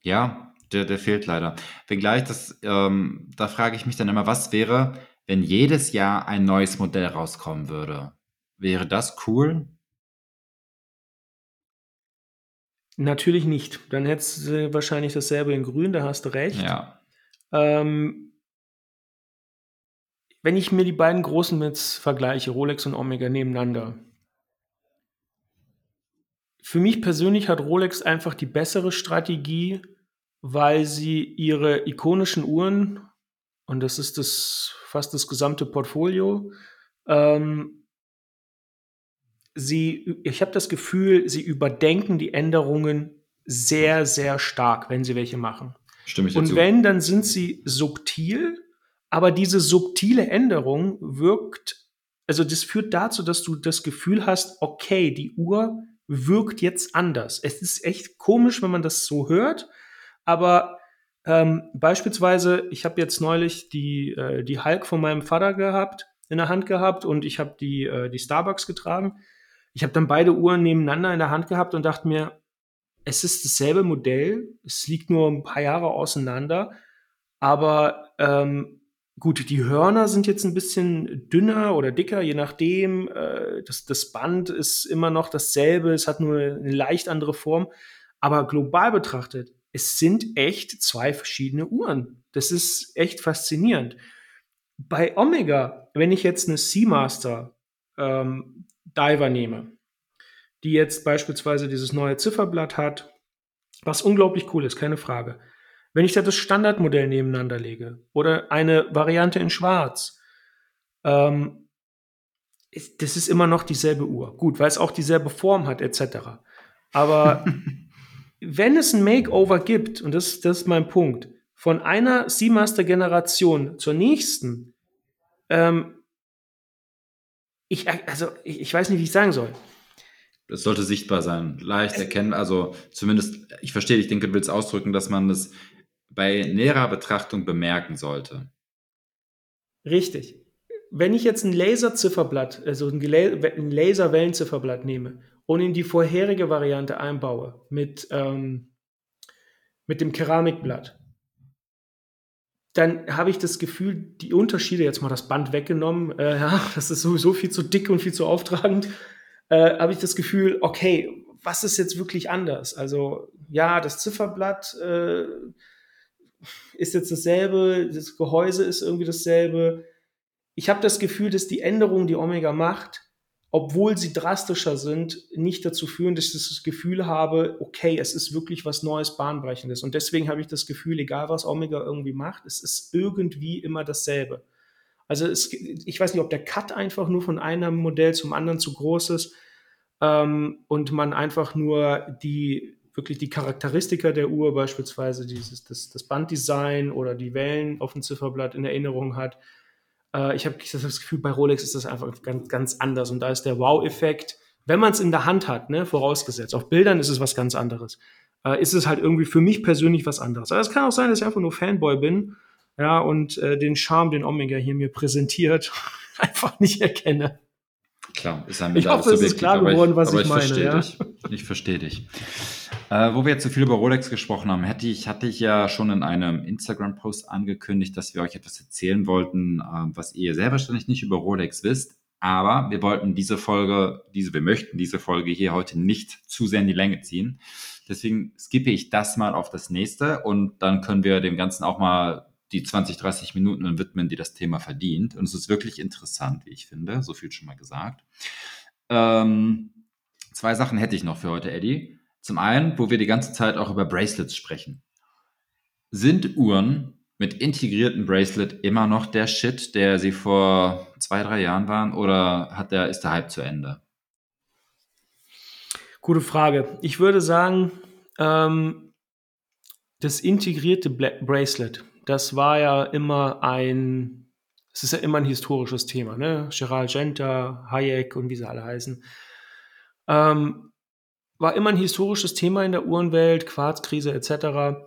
Ja, der, der fehlt leider. Wenngleich, das, ähm, da frage ich mich dann immer, was wäre, wenn jedes Jahr ein neues Modell rauskommen würde? Wäre das cool? Natürlich nicht. Dann hättest du wahrscheinlich dasselbe in Grün, da hast du recht. Ja. Ähm, wenn ich mir die beiden großen Mits vergleiche, Rolex und Omega nebeneinander, für mich persönlich hat Rolex einfach die bessere Strategie, weil sie ihre ikonischen Uhren, und das ist das fast das gesamte Portfolio, ähm, sie, ich habe das Gefühl, sie überdenken die Änderungen sehr, sehr stark, wenn sie welche machen. Stimme ich Und dazu. wenn, dann sind sie subtil, aber diese subtile Änderung wirkt, also das führt dazu, dass du das Gefühl hast, okay, die Uhr wirkt jetzt anders. Es ist echt komisch, wenn man das so hört, aber ähm, beispielsweise, ich habe jetzt neulich die, äh, die Hulk von meinem Vater gehabt, in der Hand gehabt und ich habe die, äh, die Starbucks getragen ich habe dann beide Uhren nebeneinander in der Hand gehabt und dachte mir, es ist dasselbe Modell, es liegt nur ein paar Jahre auseinander, aber ähm, gut, die Hörner sind jetzt ein bisschen dünner oder dicker, je nachdem. Äh, das, das Band ist immer noch dasselbe, es hat nur eine leicht andere Form, aber global betrachtet, es sind echt zwei verschiedene Uhren. Das ist echt faszinierend. Bei Omega, wenn ich jetzt eine Seamaster ähm, Diver nehme, die jetzt beispielsweise dieses neue Zifferblatt hat, was unglaublich cool ist, keine Frage. Wenn ich da das Standardmodell nebeneinander lege oder eine Variante in Schwarz, ähm, das ist immer noch dieselbe Uhr. Gut, weil es auch dieselbe Form hat, etc. Aber wenn es ein Makeover gibt, und das, das ist mein Punkt, von einer Seamaster-Generation zur nächsten, ähm, ich, also, ich, ich weiß nicht, wie ich sagen soll. Es sollte sichtbar sein, leicht erkennen. Also zumindest, ich verstehe, ich denke, du willst ausdrücken, dass man das bei näherer Betrachtung bemerken sollte. Richtig. Wenn ich jetzt ein Laserzifferblatt, also ein Laserwellenzifferblatt nehme und in die vorherige Variante einbaue mit, ähm, mit dem Keramikblatt, dann habe ich das Gefühl, die Unterschiede, jetzt mal das Band weggenommen, äh, ja, das ist sowieso viel zu dick und viel zu auftragend, äh, habe ich das Gefühl, okay, was ist jetzt wirklich anders? Also ja, das Zifferblatt äh, ist jetzt dasselbe, das Gehäuse ist irgendwie dasselbe. Ich habe das Gefühl, dass die Änderungen, die Omega macht, obwohl sie drastischer sind, nicht dazu führen, dass ich das Gefühl habe, okay, es ist wirklich was Neues, Bahnbrechendes. Und deswegen habe ich das Gefühl, egal was Omega irgendwie macht, es ist irgendwie immer dasselbe. Also es, ich weiß nicht, ob der Cut einfach nur von einem Modell zum anderen zu groß ist ähm, und man einfach nur die wirklich die Charakteristika der Uhr, beispielsweise dieses, das, das Banddesign oder die Wellen auf dem Zifferblatt in Erinnerung hat äh, ich habe das Gefühl, bei Rolex ist das einfach ganz, ganz anders. Und da ist der Wow-Effekt, wenn man es in der Hand hat, ne, vorausgesetzt. Auf Bildern ist es was ganz anderes. Äh, ist es halt irgendwie für mich persönlich was anderes. Aber es kann auch sein, dass ich einfach nur Fanboy bin, ja, und äh, den Charme, den Omega hier mir präsentiert, einfach nicht erkenne. Klar, ist ein Ich hoffe, es ist klar geworden, was ich, ich meine. Ja? Dich. Ich verstehe dich. Äh, wo wir jetzt so viel über Rolex gesprochen haben, hätte ich, hatte ich ja schon in einem Instagram-Post angekündigt, dass wir euch etwas erzählen wollten, äh, was ihr sehr wahrscheinlich nicht über Rolex wisst. Aber wir wollten diese Folge, diese, wir möchten diese Folge hier heute nicht zu sehr in die Länge ziehen. Deswegen skippe ich das mal auf das nächste und dann können wir dem Ganzen auch mal die 20, 30 Minuten widmen, die das Thema verdient. Und es ist wirklich interessant, wie ich finde. So viel schon mal gesagt. Ähm, zwei Sachen hätte ich noch für heute, Eddie. Zum einen, wo wir die ganze Zeit auch über Bracelets sprechen. Sind Uhren mit integrierten Bracelet immer noch der Shit, der sie vor zwei, drei Jahren waren, oder hat der, ist der Hype zu Ende? Gute Frage. Ich würde sagen, ähm, das integrierte Bla Bracelet, das war ja immer ein, es ist ja immer ein historisches Thema, ne? Gerald Genta, Hayek und wie sie alle heißen. Ähm, war immer ein historisches Thema in der Uhrenwelt, Quarzkrise etc.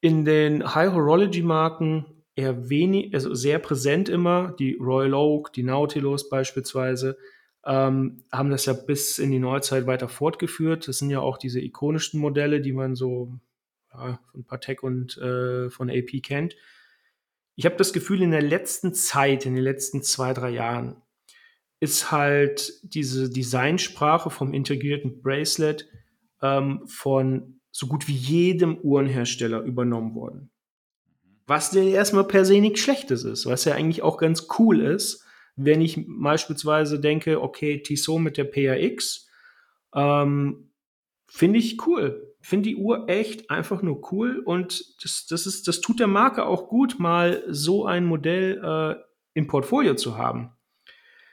In den High Horology Marken eher wenig, also sehr präsent immer. Die Royal Oak, die Nautilus beispielsweise ähm, haben das ja bis in die Neuzeit weiter fortgeführt. Das sind ja auch diese ikonischen Modelle, die man so ja, von Patek und äh, von AP kennt. Ich habe das Gefühl, in der letzten Zeit, in den letzten zwei, drei Jahren, ist halt diese Designsprache vom integrierten Bracelet ähm, von so gut wie jedem Uhrenhersteller übernommen worden. Was ja erstmal per se nichts Schlechtes ist, was ja eigentlich auch ganz cool ist, wenn ich beispielsweise denke, okay, Tissot mit der PAX, ähm, finde ich cool. Finde die Uhr echt einfach nur cool und das, das, ist, das tut der Marke auch gut, mal so ein Modell äh, im Portfolio zu haben.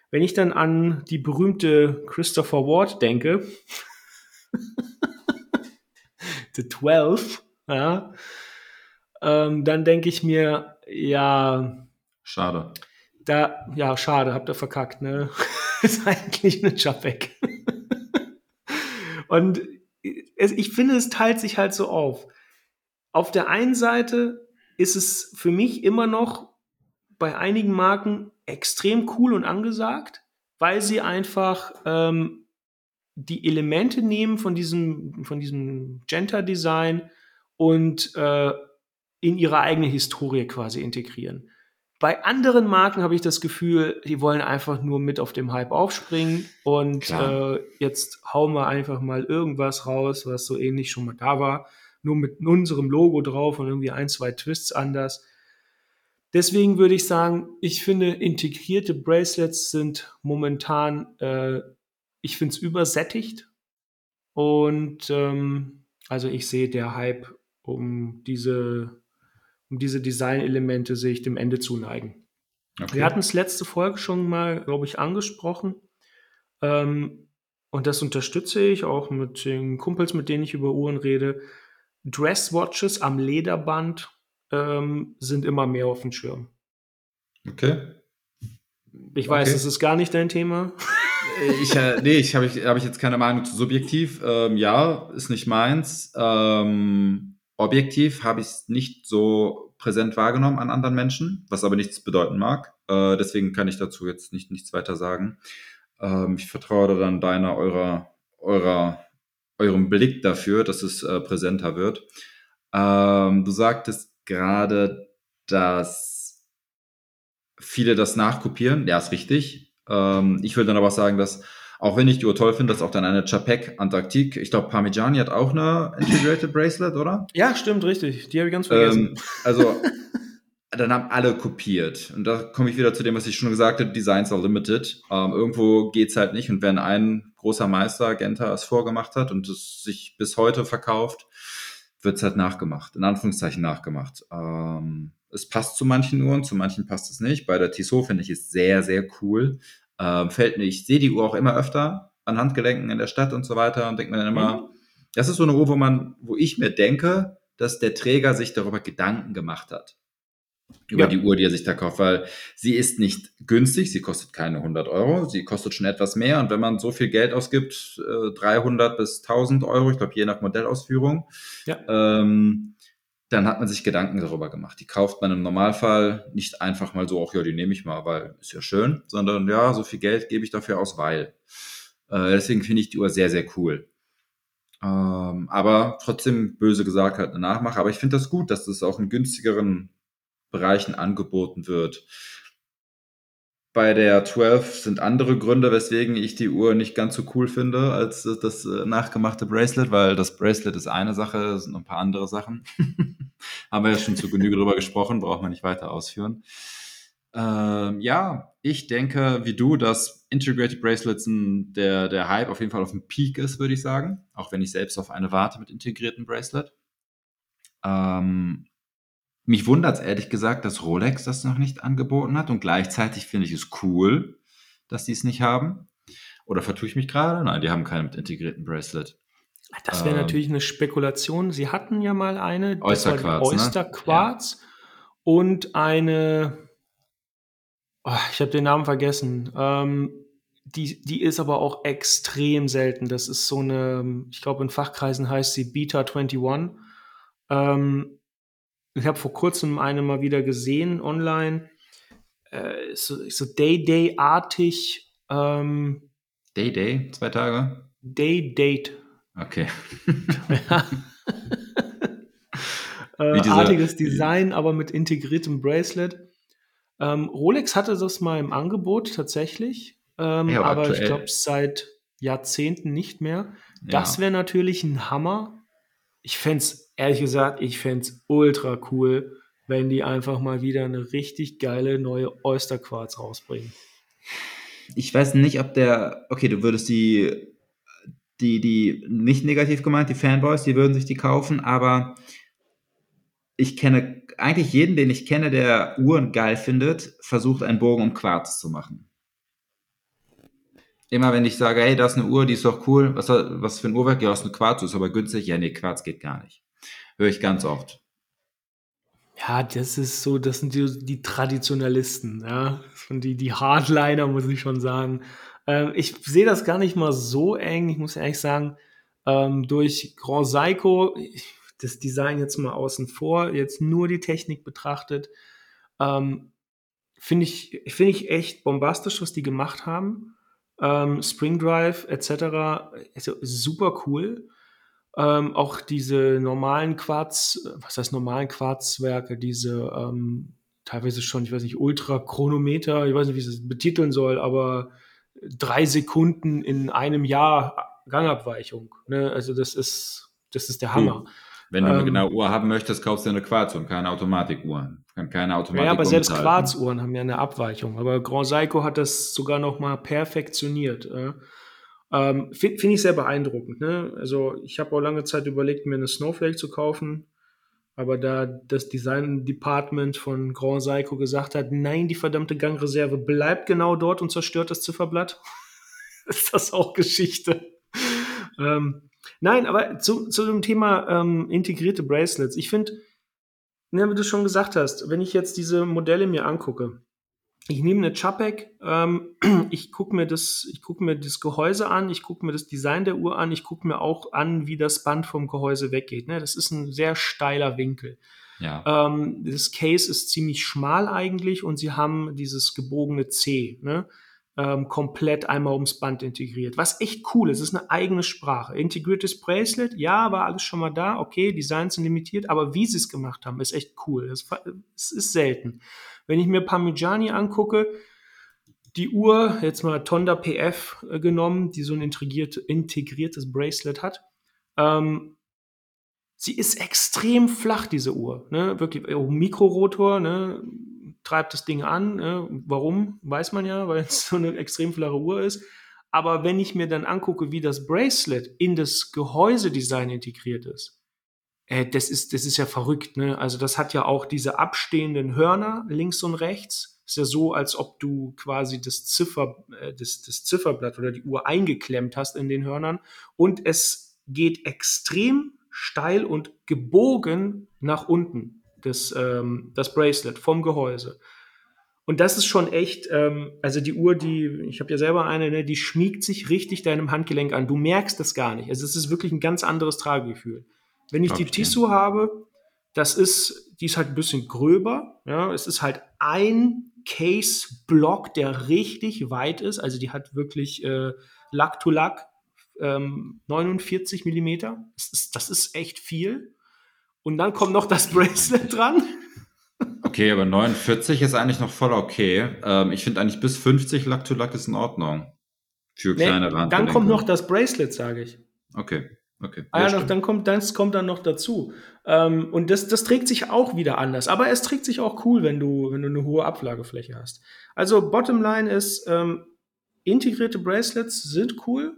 Wenn ich dann an die berühmte Christopher Ward denke, The 12, ja, ähm, dann denke ich mir, ja. Schade. Da, ja, schade, habt ihr verkackt, ne? ist eigentlich eine Japek. Und ich finde, es teilt sich halt so auf. Auf der einen Seite ist es für mich immer noch bei einigen Marken extrem cool und angesagt, weil sie einfach ähm, die Elemente nehmen von diesem, von diesem Gender-Design und äh, in ihre eigene Historie quasi integrieren. Bei anderen Marken habe ich das Gefühl, die wollen einfach nur mit auf dem Hype aufspringen und äh, jetzt hauen wir einfach mal irgendwas raus, was so ähnlich schon mal da war, nur mit unserem Logo drauf und irgendwie ein, zwei Twists anders. Deswegen würde ich sagen, ich finde, integrierte Bracelets sind momentan, äh, ich finde es übersättigt. Und ähm, also ich sehe der Hype um diese, um diese Designelemente sehe ich dem Ende zuneigen. Okay. Wir hatten es letzte Folge schon mal, glaube ich, angesprochen. Ähm, und das unterstütze ich auch mit den Kumpels, mit denen ich über Uhren rede. Dresswatches am Lederband ähm, sind immer mehr auf dem Schirm. Okay. Ich weiß, okay. das ist gar nicht dein Thema. ich, äh, nee, ich habe ich, hab ich jetzt keine Meinung zu subjektiv. Ähm, ja, ist nicht meins. Ähm, objektiv habe ich es nicht so präsent wahrgenommen an anderen Menschen, was aber nichts bedeuten mag. Äh, deswegen kann ich dazu jetzt nicht, nichts weiter sagen. Ähm, ich vertraue dann deiner, eurer, eurer, eurem Blick dafür, dass es äh, präsenter wird. Ähm, du sagtest gerade, dass viele das nachkopieren. Ja, ist richtig. Ähm, ich würde dann aber auch sagen, dass auch wenn ich die Uhr toll finde, dass auch dann eine Chapek Antarktik, ich glaube Parmigiani hat auch eine Integrated Bracelet, oder? Ja, stimmt, richtig. Die habe ich ganz vergessen. Ähm, also dann haben alle kopiert. Und da komme ich wieder zu dem, was ich schon gesagt habe, Designs are limited. Ähm, irgendwo es halt nicht. Und wenn ein großer Meister, Genta, es vorgemacht hat und es sich bis heute verkauft, wird es halt nachgemacht, in Anführungszeichen nachgemacht. Ähm, es passt zu manchen Uhren, zu manchen passt es nicht. Bei der Tissot finde ich es sehr, sehr cool. Ähm, fällt mir, ich sehe die Uhr auch immer öfter an Handgelenken in der Stadt und so weiter und denke mir dann immer, mhm. das ist so eine Uhr, wo man, wo ich mir denke, dass der Träger sich darüber Gedanken gemacht hat über ja. die Uhr, die er sich da kauft, weil sie ist nicht günstig, sie kostet keine 100 Euro, sie kostet schon etwas mehr und wenn man so viel Geld ausgibt, 300 äh, bis 1000 Euro, ich glaube je nach Modellausführung, ja. ähm, dann hat man sich Gedanken darüber gemacht. Die kauft man im Normalfall nicht einfach mal so, ach ja, die nehme ich mal, weil ist ja schön, sondern ja, so viel Geld gebe ich dafür aus, weil. Äh, deswegen finde ich die Uhr sehr, sehr cool. Ähm, aber trotzdem, böse gesagt, halt eine Nachmache. Aber ich finde das gut, dass das auch in günstigeren Bereichen angeboten wird. Bei der 12 sind andere Gründe, weswegen ich die Uhr nicht ganz so cool finde als das äh, nachgemachte Bracelet, weil das Bracelet ist eine Sache, es sind ein paar andere Sachen. Haben wir ja schon zu Genüge drüber gesprochen, braucht man nicht weiter ausführen. Ähm, ja, ich denke, wie du, dass Integrated Bracelets der, der Hype auf jeden Fall auf dem Peak ist, würde ich sagen. Auch wenn ich selbst auf eine warte mit integrierten Bracelet. Ähm, mich wundert es ehrlich gesagt, dass Rolex das noch nicht angeboten hat und gleichzeitig finde ich es cool, dass die es nicht haben. Oder vertue ich mich gerade? Nein, die haben keinen mit integrierten Bracelet. Das wäre ähm, natürlich eine Spekulation. Sie hatten ja mal eine, Oysterquarz, Oysterquarz ne? ja. und eine, oh, ich habe den Namen vergessen. Ähm, die, die ist aber auch extrem selten. Das ist so eine, ich glaube in Fachkreisen heißt sie Beta 21. Ähm, ich habe vor kurzem eine mal wieder gesehen online. Äh, so, so Day-Day-artig. Ähm, Day-Day? Zwei Tage? Day-Date. Okay. äh, artiges Design, aber mit integriertem Bracelet. Ähm, Rolex hatte das mal im Angebot tatsächlich, ähm, ja, aber aktuell. ich glaube seit Jahrzehnten nicht mehr. Das wäre natürlich ein Hammer. Ich fände es ehrlich gesagt, ich fände es ultra cool, wenn die einfach mal wieder eine richtig geile neue Oyster-Quarz rausbringen. Ich weiß nicht, ob der, okay, du würdest die, die, die, nicht negativ gemeint, die Fanboys, die würden sich die kaufen, aber ich kenne eigentlich jeden, den ich kenne, der Uhren geil findet, versucht einen Bogen um Quarz zu machen. Immer wenn ich sage, hey, das ist eine Uhr, die ist doch cool, was, was für ein Uhrwerk? Ja, ist eine Quarz, ist aber günstig. Ja, nee, Quarz geht gar nicht. Höre ich ganz oft. Ja, das ist so, das sind die, die Traditionalisten, ja. Und die, die Hardliner, muss ich schon sagen. Ähm, ich sehe das gar nicht mal so eng. Ich muss ehrlich sagen, ähm, durch Grand Seiko, das Design jetzt mal außen vor, jetzt nur die Technik betrachtet, ähm, finde ich, finde ich echt bombastisch, was die gemacht haben. Ähm, Spring Drive etc. Also super cool. Ähm, auch diese normalen Quarz, was heißt normalen Quarzwerke, diese ähm, teilweise schon, ich weiß nicht, Ultra-Chronometer, ich weiß nicht, wie ich das betiteln soll, aber drei Sekunden in einem Jahr Gangabweichung. Ne? Also das ist, das ist der Hammer. Wenn du eine ähm, genaue Uhr haben möchtest, kaufst du eine Quarzuhr und keine Automatikuhr. Kann keine Automatik Ja, aber selbst Quarzuhren haben ja eine Abweichung. Aber Grand Seiko hat das sogar noch mal perfektioniert. Äh? Ähm, Finde find ich sehr beeindruckend. Ne? Also ich habe auch lange Zeit überlegt, mir eine Snowflake zu kaufen. Aber da das Design Department von Grand Seiko gesagt hat, nein, die verdammte Gangreserve bleibt genau dort und zerstört das Zifferblatt, ist das auch Geschichte. ähm, nein, aber zu, zu dem Thema ähm, integrierte Bracelets. Ich finde, ja, wie du schon gesagt hast, wenn ich jetzt diese Modelle mir angucke, ich nehme eine Chapek, ähm, ich gucke mir, das, guck mir das Gehäuse an, ich gucke mir das Design der Uhr an, ich gucke mir auch an, wie das Band vom Gehäuse weggeht. Ne? Das ist ein sehr steiler Winkel. Ja. Ähm, das Case ist ziemlich schmal eigentlich und sie haben dieses gebogene C ne? ähm, komplett einmal ums Band integriert. Was echt cool ist, ist eine eigene Sprache. Integriertes Bracelet, ja, war alles schon mal da, okay, Designs sind limitiert, aber wie sie es gemacht haben, ist echt cool. Es ist selten. Wenn ich mir Parmigiani angucke, die Uhr, jetzt mal Tonda PF äh, genommen, die so ein integriert, integriertes Bracelet hat, ähm, sie ist extrem flach, diese Uhr. Ne? Wirklich, oh, Mikrorotor, ne? treibt das Ding an. Ne? Warum? Weiß man ja, weil es so eine extrem flache Uhr ist. Aber wenn ich mir dann angucke, wie das Bracelet in das Gehäusedesign integriert ist, äh, das ist, das ist ja verrückt, ne? Also das hat ja auch diese abstehenden Hörner links und rechts. Ist ja so, als ob du quasi das Ziffer, äh, das, das Zifferblatt oder die Uhr eingeklemmt hast in den Hörnern. Und es geht extrem steil und gebogen nach unten, das, ähm, das Bracelet vom Gehäuse. Und das ist schon echt, ähm, also die Uhr, die, ich habe ja selber eine, ne, die schmiegt sich richtig deinem Handgelenk an. Du merkst das gar nicht. Also es ist wirklich ein ganz anderes Tragegefühl. Wenn ich okay. die Tissot habe, das ist, die ist halt ein bisschen gröber. Ja, es ist halt ein Case-Block, der richtig weit ist. Also die hat wirklich äh, Lack-to-Lack ähm, 49 Millimeter. Das ist, das ist echt viel. Und dann kommt noch das Bracelet dran. Okay, aber 49 ist eigentlich noch voll okay. Ähm, ich finde eigentlich bis 50 Lack-to-Lack ist in Ordnung. Für kleinere nee, Dann kommt noch das Bracelet, sage ich. Okay. Okay. Ah, ja, dann kommt, das kommt dann noch dazu. Ähm, und das, das trägt sich auch wieder anders. Aber es trägt sich auch cool, wenn du, wenn du eine hohe Ablagefläche hast. Also, Bottomline ist, ähm, integrierte Bracelets sind cool.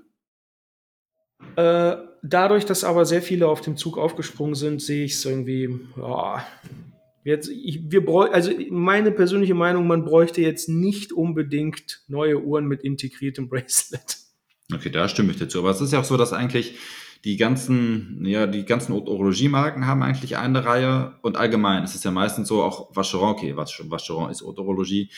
Äh, dadurch, dass aber sehr viele auf dem Zug aufgesprungen sind, sehe ich es irgendwie, ja, jetzt, ich, wir bräuchten, also meine persönliche Meinung, man bräuchte jetzt nicht unbedingt neue Uhren mit integriertem Bracelet. Okay, da stimme ich dazu. Aber es ist ja auch so, dass eigentlich die ganzen, ja, die ganzen Otologie-Marken haben eigentlich eine Reihe und allgemein ist es ja meistens so, auch Vacheron, okay, Vacheron ist Otologie.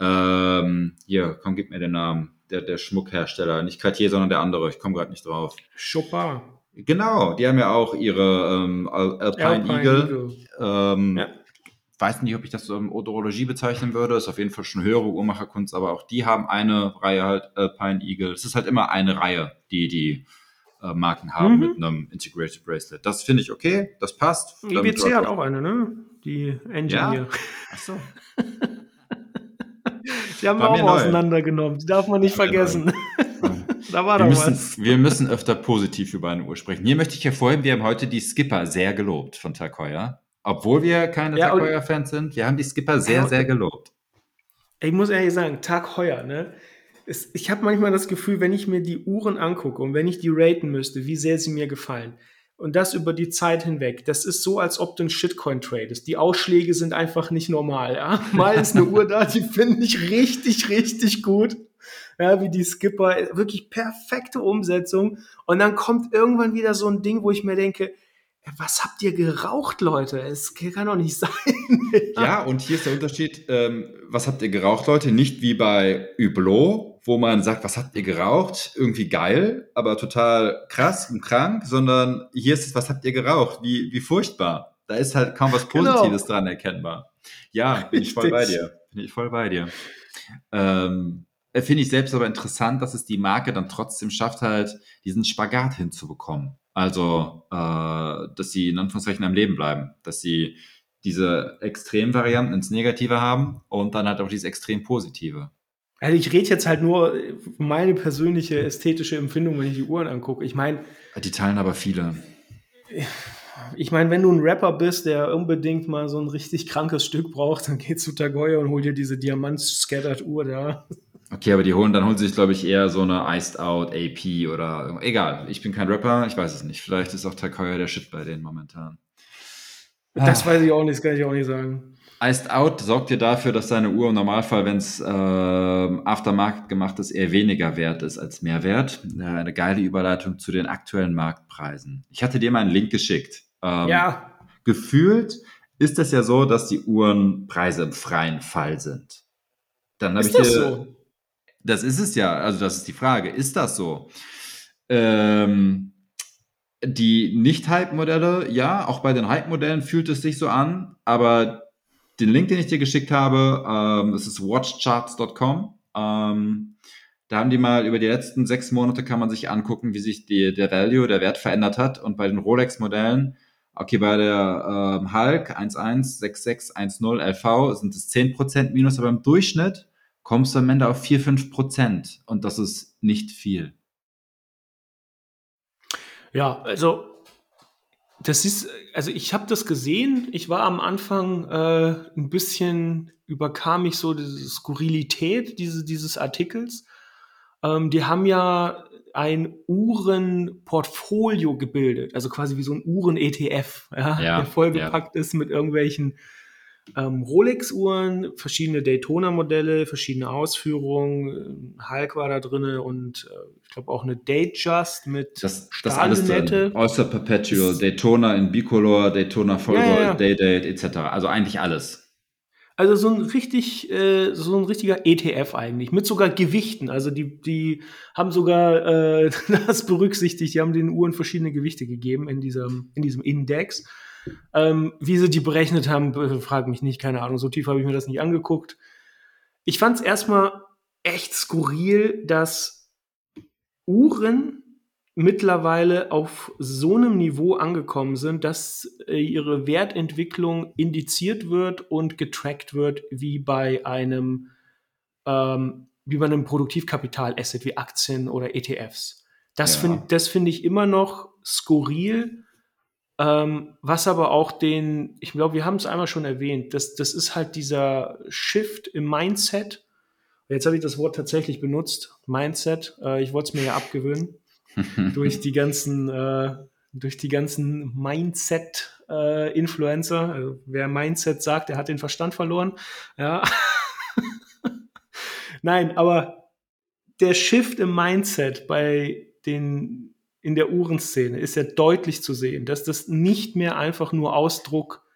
Ähm, hier, komm, gib mir den Namen. Der, der Schmuckhersteller, nicht Cartier, sondern der andere, ich komme gerade nicht drauf. Chopin. Genau, die haben ja auch ihre ähm, Alpine, Alpine Eagle. Eagle. Ähm, ja. Weiß nicht, ob ich das so um Odorologie bezeichnen würde. Ist auf jeden Fall schon höhere Uhrmacherkunst, aber auch die haben eine Reihe halt Alpine Eagle. Es ist halt immer eine Reihe, die die äh, Marken haben mhm. mit einem Integrated Bracelet. Das finde ich okay, das passt. IBC hat auch eine, ne? Die Engine ja? hier. Ach so. Die haben wir auch auseinandergenommen. Die darf man nicht vergessen. da war wir doch müssen, was. Wir müssen öfter positiv über eine Uhr sprechen. Hier möchte ich hervorheben, wir haben heute die Skipper sehr gelobt von Tag Heuer. Obwohl wir keine ja, Tag Heuer-Fans sind, wir haben die Skipper sehr, sehr gelobt. Ich muss ehrlich sagen, Tag Heuer, ne? Es, ich habe manchmal das Gefühl, wenn ich mir die Uhren angucke und wenn ich die raten müsste, wie sehr sie mir gefallen, und das über die Zeit hinweg, das ist so, als ob du ein Shitcoin tradest. Die Ausschläge sind einfach nicht normal. Ja? Mal ist eine Uhr da, die finde ich richtig, richtig gut. Ja, wie die Skipper, wirklich perfekte Umsetzung. Und dann kommt irgendwann wieder so ein Ding, wo ich mir denke, was habt ihr geraucht, Leute? Es kann doch nicht sein. ja, und hier ist der Unterschied, ähm, was habt ihr geraucht, Leute? Nicht wie bei Hublot, wo man sagt, was habt ihr geraucht? Irgendwie geil, aber total krass und krank, sondern hier ist es, was habt ihr geraucht? Wie, wie furchtbar. Da ist halt kaum was genau. Positives genau. dran erkennbar. Ja, bin ich voll bei dir. Bin ich voll bei dir. Ähm, Finde ich selbst aber interessant, dass es die Marke dann trotzdem schafft, halt diesen Spagat hinzubekommen. Also, äh, dass sie in Anführungszeichen am Leben bleiben, dass sie diese Extremvarianten ins Negative haben und dann halt auch dieses extrem Positive. Also ich rede jetzt halt nur meine persönliche ästhetische Empfindung, wenn ich die Uhren angucke. Ich meine. Die teilen aber viele. Ich meine, wenn du ein Rapper bist, der unbedingt mal so ein richtig krankes Stück braucht, dann geh zu Tagoya und hol dir diese Diamant-Scattered-Uhr da. Okay, aber die holen, dann holen sie sich, glaube ich, eher so eine Iced Out AP oder egal. Ich bin kein Rapper, ich weiß es nicht. Vielleicht ist auch Takoya der Shit bei denen momentan. Das ah. weiß ich auch nicht, das kann ich auch nicht sagen. Iced Out sorgt dir dafür, dass deine Uhr im Normalfall, wenn es äh, Aftermarket gemacht ist, eher weniger wert ist als Mehrwert. Äh, eine geile Überleitung zu den aktuellen Marktpreisen. Ich hatte dir mal einen Link geschickt. Ähm, ja. Gefühlt ist es ja so, dass die Uhrenpreise im freien Fall sind. Dann habe ich dir, so? Das ist es ja. Also, das ist die Frage. Ist das so? Ähm, die Nicht-Hype-Modelle, ja, auch bei den Hype-Modellen fühlt es sich so an, aber den Link, den ich dir geschickt habe, ähm, das ist watchcharts.com. Ähm, da haben die mal über die letzten sechs Monate kann man sich angucken, wie sich die, der Value, der Wert verändert hat. Und bei den Rolex-Modellen, okay, bei der ähm, Hulk 116610 LV sind es 10% Minus, aber im Durchschnitt kommst du am Ende auf 4, 5 Prozent und das ist nicht viel. Ja, also Das ist, also ich habe das gesehen. Ich war am Anfang äh, ein bisschen, überkam mich so diese Skurrilität diese, dieses Artikels. Ähm, die haben ja ein Uhrenportfolio gebildet, also quasi wie so ein Uhren-ETF, ja, ja, der vollgepackt ja. ist mit irgendwelchen ähm, Rolex-Uhren, verschiedene Daytona-Modelle, verschiedene Ausführungen. Hulk war da drin und äh, ich glaube auch eine Datejust mit das, das alles drin. Oyster Perpetual, Daytona in Bicolor, Daytona Vollgold, ja, ja. Day-Date etc. Also eigentlich alles. Also so ein richtig, äh, so ein richtiger ETF eigentlich, mit sogar Gewichten. Also die, die haben sogar äh, das berücksichtigt, die haben den Uhren verschiedene Gewichte gegeben in diesem, in diesem Index. Ähm, wie sie die berechnet haben, frag mich nicht, keine Ahnung, so tief habe ich mir das nicht angeguckt. Ich fand es erstmal echt skurril, dass Uhren mittlerweile auf so einem Niveau angekommen sind, dass äh, ihre Wertentwicklung indiziert wird und getrackt wird wie bei einem ähm, wie bei einem Produktivkapital-Asset wie Aktien oder ETFs. Das ja. finde find ich immer noch skurril, ähm, was aber auch den, ich glaube, wir haben es einmal schon erwähnt, das, das ist halt dieser Shift im Mindset. Jetzt habe ich das Wort tatsächlich benutzt, Mindset. Äh, ich wollte es mir ja abgewöhnen durch die ganzen, äh, durch die ganzen Mindset-Influencer. Äh, also, wer Mindset sagt, der hat den Verstand verloren. Ja. Nein, aber der Shift im Mindset bei den in der Uhrenszene ist ja deutlich zu sehen, dass das nicht mehr einfach nur Ausdruck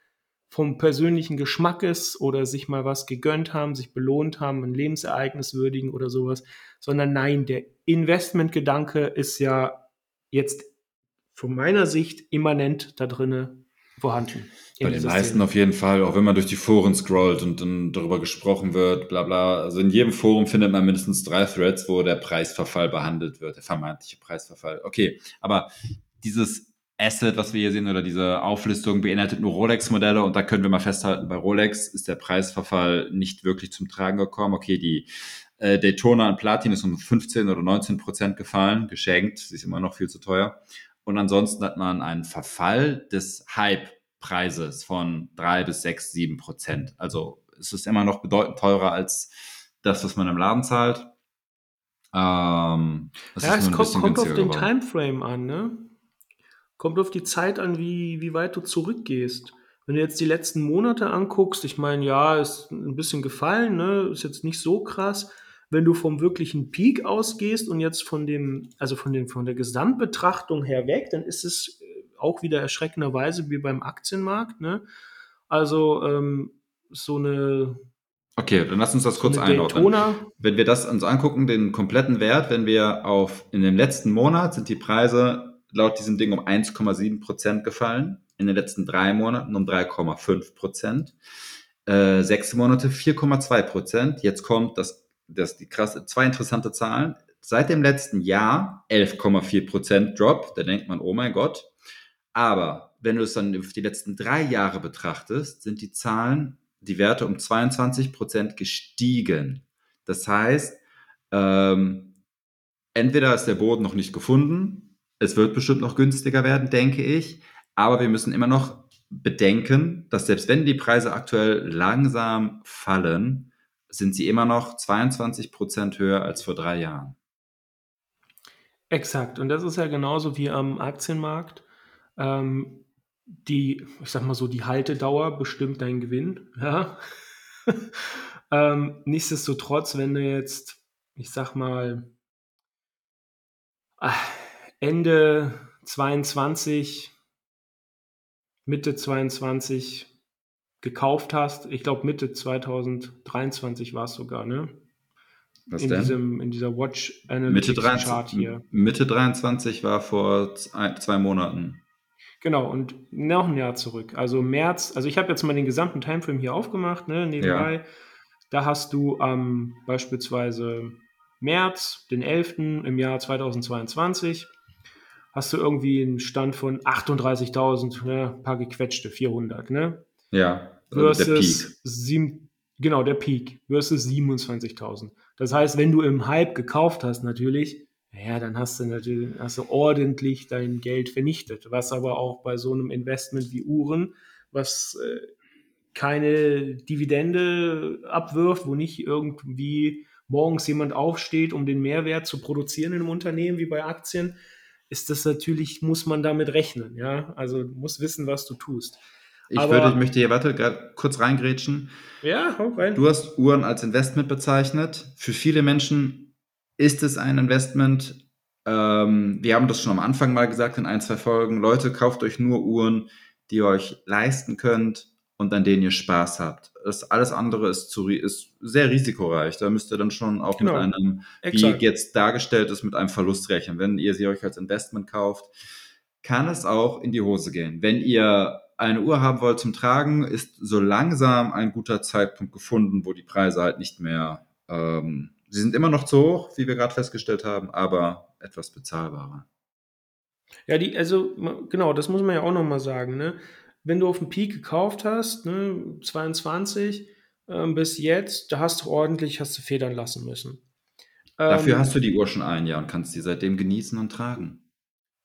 vom persönlichen Geschmack ist oder sich mal was gegönnt haben, sich belohnt haben, ein Lebensereignis würdigen oder sowas, sondern nein, der Investmentgedanke ist ja jetzt von meiner Sicht immanent da drinne vorhanden. Bei den meisten auf jeden Fall, auch wenn man durch die Foren scrollt und dann darüber gesprochen wird, bla bla. Also in jedem Forum findet man mindestens drei Threads, wo der Preisverfall behandelt wird, der vermeintliche Preisverfall. Okay, aber dieses Asset, was wir hier sehen, oder diese Auflistung beinhaltet nur Rolex-Modelle und da können wir mal festhalten, bei Rolex ist der Preisverfall nicht wirklich zum Tragen gekommen. Okay, die äh, Daytona und Platin ist um 15 oder 19 Prozent gefallen, geschenkt, sie ist immer noch viel zu teuer. Und ansonsten hat man einen Verfall des Hype-Preises von drei bis sechs, sieben Prozent. Also es ist immer noch bedeutend teurer als das, was man im Laden zahlt. Ähm, ja, es kommt, kommt auf den Timeframe an, ne? Kommt auf die Zeit an, wie, wie weit du zurückgehst. Wenn du jetzt die letzten Monate anguckst, ich meine, ja, ist ein bisschen gefallen, ne? Ist jetzt nicht so krass wenn du vom wirklichen Peak ausgehst und jetzt von dem, also von dem, von der Gesamtbetrachtung her weg, dann ist es äh, auch wieder erschreckenderweise wie beim Aktienmarkt, ne? Also ähm, so eine Okay, dann lass uns das kurz einordnen. Daytona. Wenn wir das uns angucken, den kompletten Wert, wenn wir auf in dem letzten Monat sind die Preise laut diesem Ding um 1,7 Prozent gefallen, in den letzten drei Monaten um 3,5 Prozent, äh, sechs Monate 4,2 Prozent. Jetzt kommt das das die krasse, zwei interessante Zahlen. Seit dem letzten Jahr 11,4% Drop, da denkt man, oh mein Gott. Aber wenn du es dann auf die letzten drei Jahre betrachtest, sind die Zahlen, die Werte um 22% gestiegen. Das heißt, ähm, entweder ist der Boden noch nicht gefunden, es wird bestimmt noch günstiger werden, denke ich, aber wir müssen immer noch bedenken, dass selbst wenn die Preise aktuell langsam fallen, sind sie immer noch 22 Prozent höher als vor drei Jahren. Exakt. Und das ist ja genauso wie am Aktienmarkt. Ähm, die, ich sag mal so, die Haltedauer bestimmt deinen Gewinn. Ja? ähm, nichtsdestotrotz, wenn du jetzt, ich sag mal, ah, Ende 22, Mitte 22 gekauft hast. Ich glaube, Mitte 2023 war es sogar, ne? Was in denn? Diesem, in dieser Watch Analytics Mitte 23, Chart hier. Mitte 23 war vor zwei Monaten. Genau, und noch ein Jahr zurück. Also März, also ich habe jetzt mal den gesamten Timeframe hier aufgemacht, ne, nebenbei. Ja. Da hast du ähm, beispielsweise März, den 11. im Jahr 2022, hast du irgendwie einen Stand von 38.000, ne, paar gequetschte, 400, ne? Ja versus der Peak. Sieben, genau, der Peak versus 27.000. Das heißt, wenn du im Hype gekauft hast, natürlich, naja, dann hast du natürlich hast du ordentlich dein Geld vernichtet. Was aber auch bei so einem Investment wie Uhren, was äh, keine Dividende abwirft, wo nicht irgendwie morgens jemand aufsteht, um den Mehrwert zu produzieren in einem Unternehmen wie bei Aktien, ist das natürlich, muss man damit rechnen. Ja, also du musst wissen, was du tust. Ich Aber, würde, ich möchte hier, warte, kurz reingrätschen. Ja, hau rein. Du hast Uhren als Investment bezeichnet. Für viele Menschen ist es ein Investment. Ähm, wir haben das schon am Anfang mal gesagt in ein, zwei Folgen. Leute, kauft euch nur Uhren, die ihr euch leisten könnt und an denen ihr Spaß habt. Das alles andere ist, zu, ist sehr risikoreich. Da müsst ihr dann schon auch genau. mit einem, Exakt. wie jetzt dargestellt ist, mit einem Verlust rechnen. Wenn ihr sie euch als Investment kauft, kann es auch in die Hose gehen. Wenn ihr eine Uhr haben wollt zum Tragen, ist so langsam ein guter Zeitpunkt gefunden, wo die Preise halt nicht mehr, ähm, sie sind immer noch zu hoch, wie wir gerade festgestellt haben, aber etwas bezahlbarer. Ja, die, also genau, das muss man ja auch nochmal sagen. Ne? wenn du auf dem Peak gekauft hast, ne, 22 ähm, bis jetzt, da hast du ordentlich, hast du federn lassen müssen. Dafür ähm, hast du die Uhr schon ein Jahr und kannst sie seitdem genießen und tragen.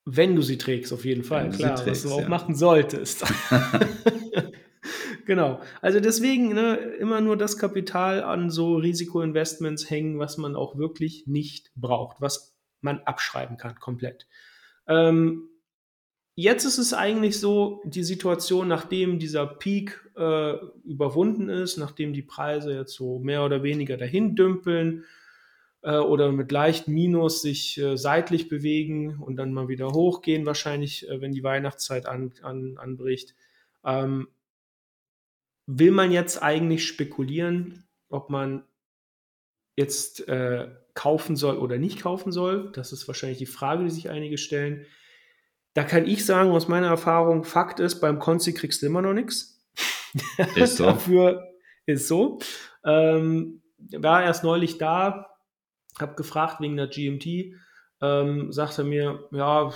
Wenn du sie trägst, auf jeden Fall, klar, trägst, was du auch ja. machen solltest. genau. Also deswegen ne, immer nur das Kapital an so Risikoinvestments hängen, was man auch wirklich nicht braucht, was man abschreiben kann, komplett. Ähm, Jetzt ist es eigentlich so, die Situation, nachdem dieser Peak äh, überwunden ist, nachdem die Preise jetzt so mehr oder weniger dahin dümpeln äh, oder mit leicht Minus sich äh, seitlich bewegen und dann mal wieder hochgehen, wahrscheinlich, äh, wenn die Weihnachtszeit an, an, anbricht, ähm, will man jetzt eigentlich spekulieren, ob man jetzt äh, kaufen soll oder nicht kaufen soll. Das ist wahrscheinlich die Frage, die sich einige stellen. Da kann ich sagen, aus meiner Erfahrung, Fakt ist, beim Konzi kriegst du immer noch nichts. Ist so. Dafür ist so. Ähm, war erst neulich da, habe gefragt wegen der GMT, ähm, sagte mir, ja,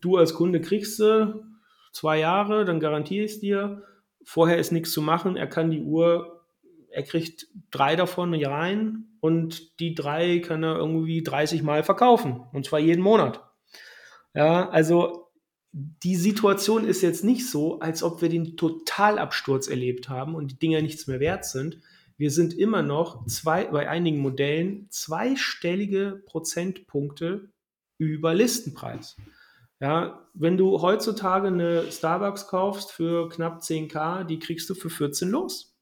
du als Kunde kriegst du zwei Jahre, dann garantiere ich es dir. Vorher ist nichts zu machen. Er kann die Uhr, er kriegt drei davon rein und die drei kann er irgendwie 30 Mal verkaufen. Und zwar jeden Monat. Ja, also die Situation ist jetzt nicht so, als ob wir den Totalabsturz erlebt haben und die Dinger nichts mehr wert sind. Wir sind immer noch zwei, bei einigen Modellen zweistellige Prozentpunkte über Listenpreis. Ja, wenn du heutzutage eine Starbucks kaufst für knapp 10k, die kriegst du für 14 los.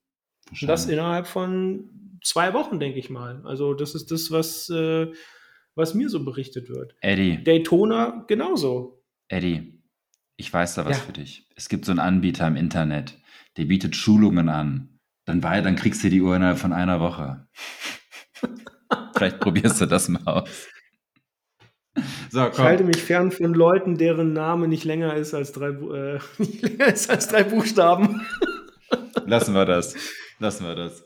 Und das innerhalb von zwei Wochen, denke ich mal. Also das ist das, was äh, was mir so berichtet wird. Eddie. Daytona genauso. Eddie, ich weiß da was ja. für dich. Es gibt so einen Anbieter im Internet, der bietet Schulungen an. Dann, war, dann kriegst du die Uhr innerhalb von einer Woche. Vielleicht probierst du das mal aus. So, ich halte mich fern von Leuten, deren Name nicht länger ist als drei, äh, nicht länger ist als drei Buchstaben. Lassen wir das. Lassen wir das.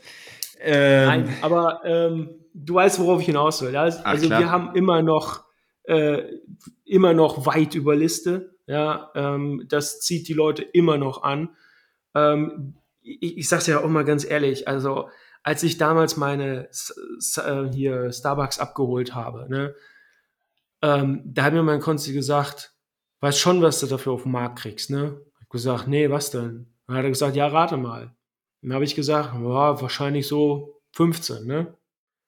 Ähm, Nein, aber ähm, du weißt, worauf ich hinaus will. Also Ach, wir haben immer noch, äh, immer noch weit über Liste. Ja, ähm, das zieht die Leute immer noch an. Ähm, ich, ich sag's ja auch mal ganz ehrlich, also als ich damals meine äh, hier Starbucks abgeholt habe, ne, ähm, da hat mir mein Konzi gesagt, weißt schon, was du dafür auf dem Markt kriegst, ne? Ich gesagt, nee, was denn? Dann hat er gesagt, ja, rate mal. Dann habe ich gesagt, ja, wahrscheinlich so 15, ne?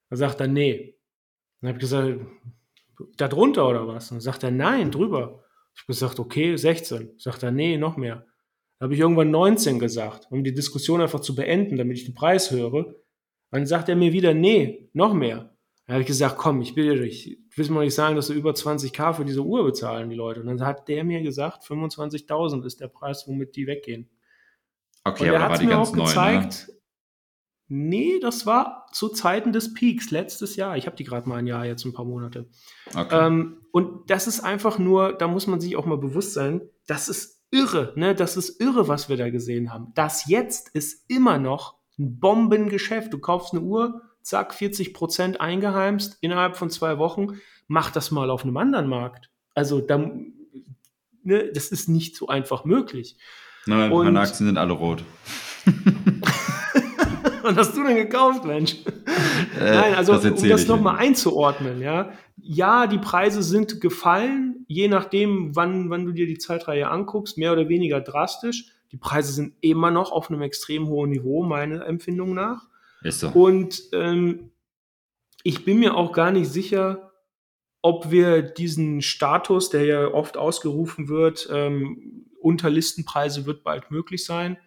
Dann sagt er, nee. Dann habe ich gesagt, da drunter oder was? Dann sagt er, nein, drüber. Ich habe gesagt, okay, 16. Sagt er, nee, noch mehr. Dann habe ich irgendwann 19 gesagt, um die Diskussion einfach zu beenden, damit ich den Preis höre. Dann sagt er mir wieder, nee, noch mehr. Dann habe ich gesagt, komm, ich will dich, ich will mal nicht sagen, dass du über 20k für diese Uhr bezahlen, die Leute. Und dann hat der mir gesagt, 25.000 ist der Preis, womit die weggehen. Okay, und er hat mir auch neu, ne? gezeigt, ne? Nee, das war zu Zeiten des Peaks, letztes Jahr. Ich habe die gerade mal ein Jahr, jetzt ein paar Monate. Okay. Ähm, und das ist einfach nur, da muss man sich auch mal bewusst sein, das ist irre, ne? Das ist irre, was wir da gesehen haben. Das jetzt ist immer noch ein Bombengeschäft. Du kaufst eine Uhr, zack, 40 Prozent eingeheimst innerhalb von zwei Wochen. Mach das mal auf einem anderen Markt. Also, da, ne, das ist nicht so einfach möglich. Nein, und, meine Aktien sind alle rot. Was hast du denn gekauft, Mensch? Äh, Nein, also das um das nochmal einzuordnen, ja. Ja, die Preise sind gefallen, je nachdem, wann, wann du dir die Zeitreihe anguckst, mehr oder weniger drastisch. Die Preise sind immer noch auf einem extrem hohen Niveau, meiner Empfindung nach. Ist so. Und ähm, ich bin mir auch gar nicht sicher, ob wir diesen Status, der ja oft ausgerufen wird, ähm, unter Listenpreise wird bald möglich sein,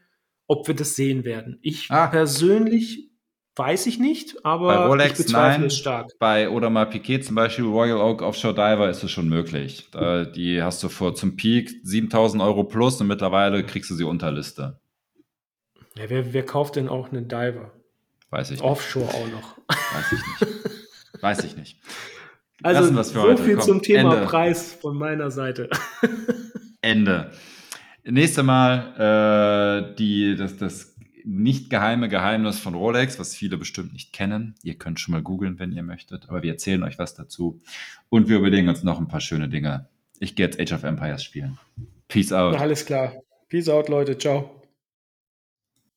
ob wir das sehen werden. Ich ah. persönlich weiß ich nicht, aber bei Rolex, ich bezweifle nein, es stark. Bei Odomar Piquet zum Beispiel, Royal Oak Offshore Diver ist es schon möglich. Da, die hast du vor zum Peak 7000 Euro plus und mittlerweile kriegst du sie unter Liste. Ja, wer, wer kauft denn auch einen Diver? Weiß ich nicht. Offshore auch noch. Weiß ich nicht. Weiß ich nicht. Also so heute. viel Komm, zum Thema Ende. Preis von meiner Seite. Ende. Nächste Mal äh, die, das, das nicht geheime Geheimnis von Rolex, was viele bestimmt nicht kennen. Ihr könnt schon mal googeln, wenn ihr möchtet, aber wir erzählen euch was dazu. Und wir überlegen uns noch ein paar schöne Dinge. Ich gehe jetzt Age of Empires spielen. Peace out. Alles klar. Peace out, Leute. Ciao.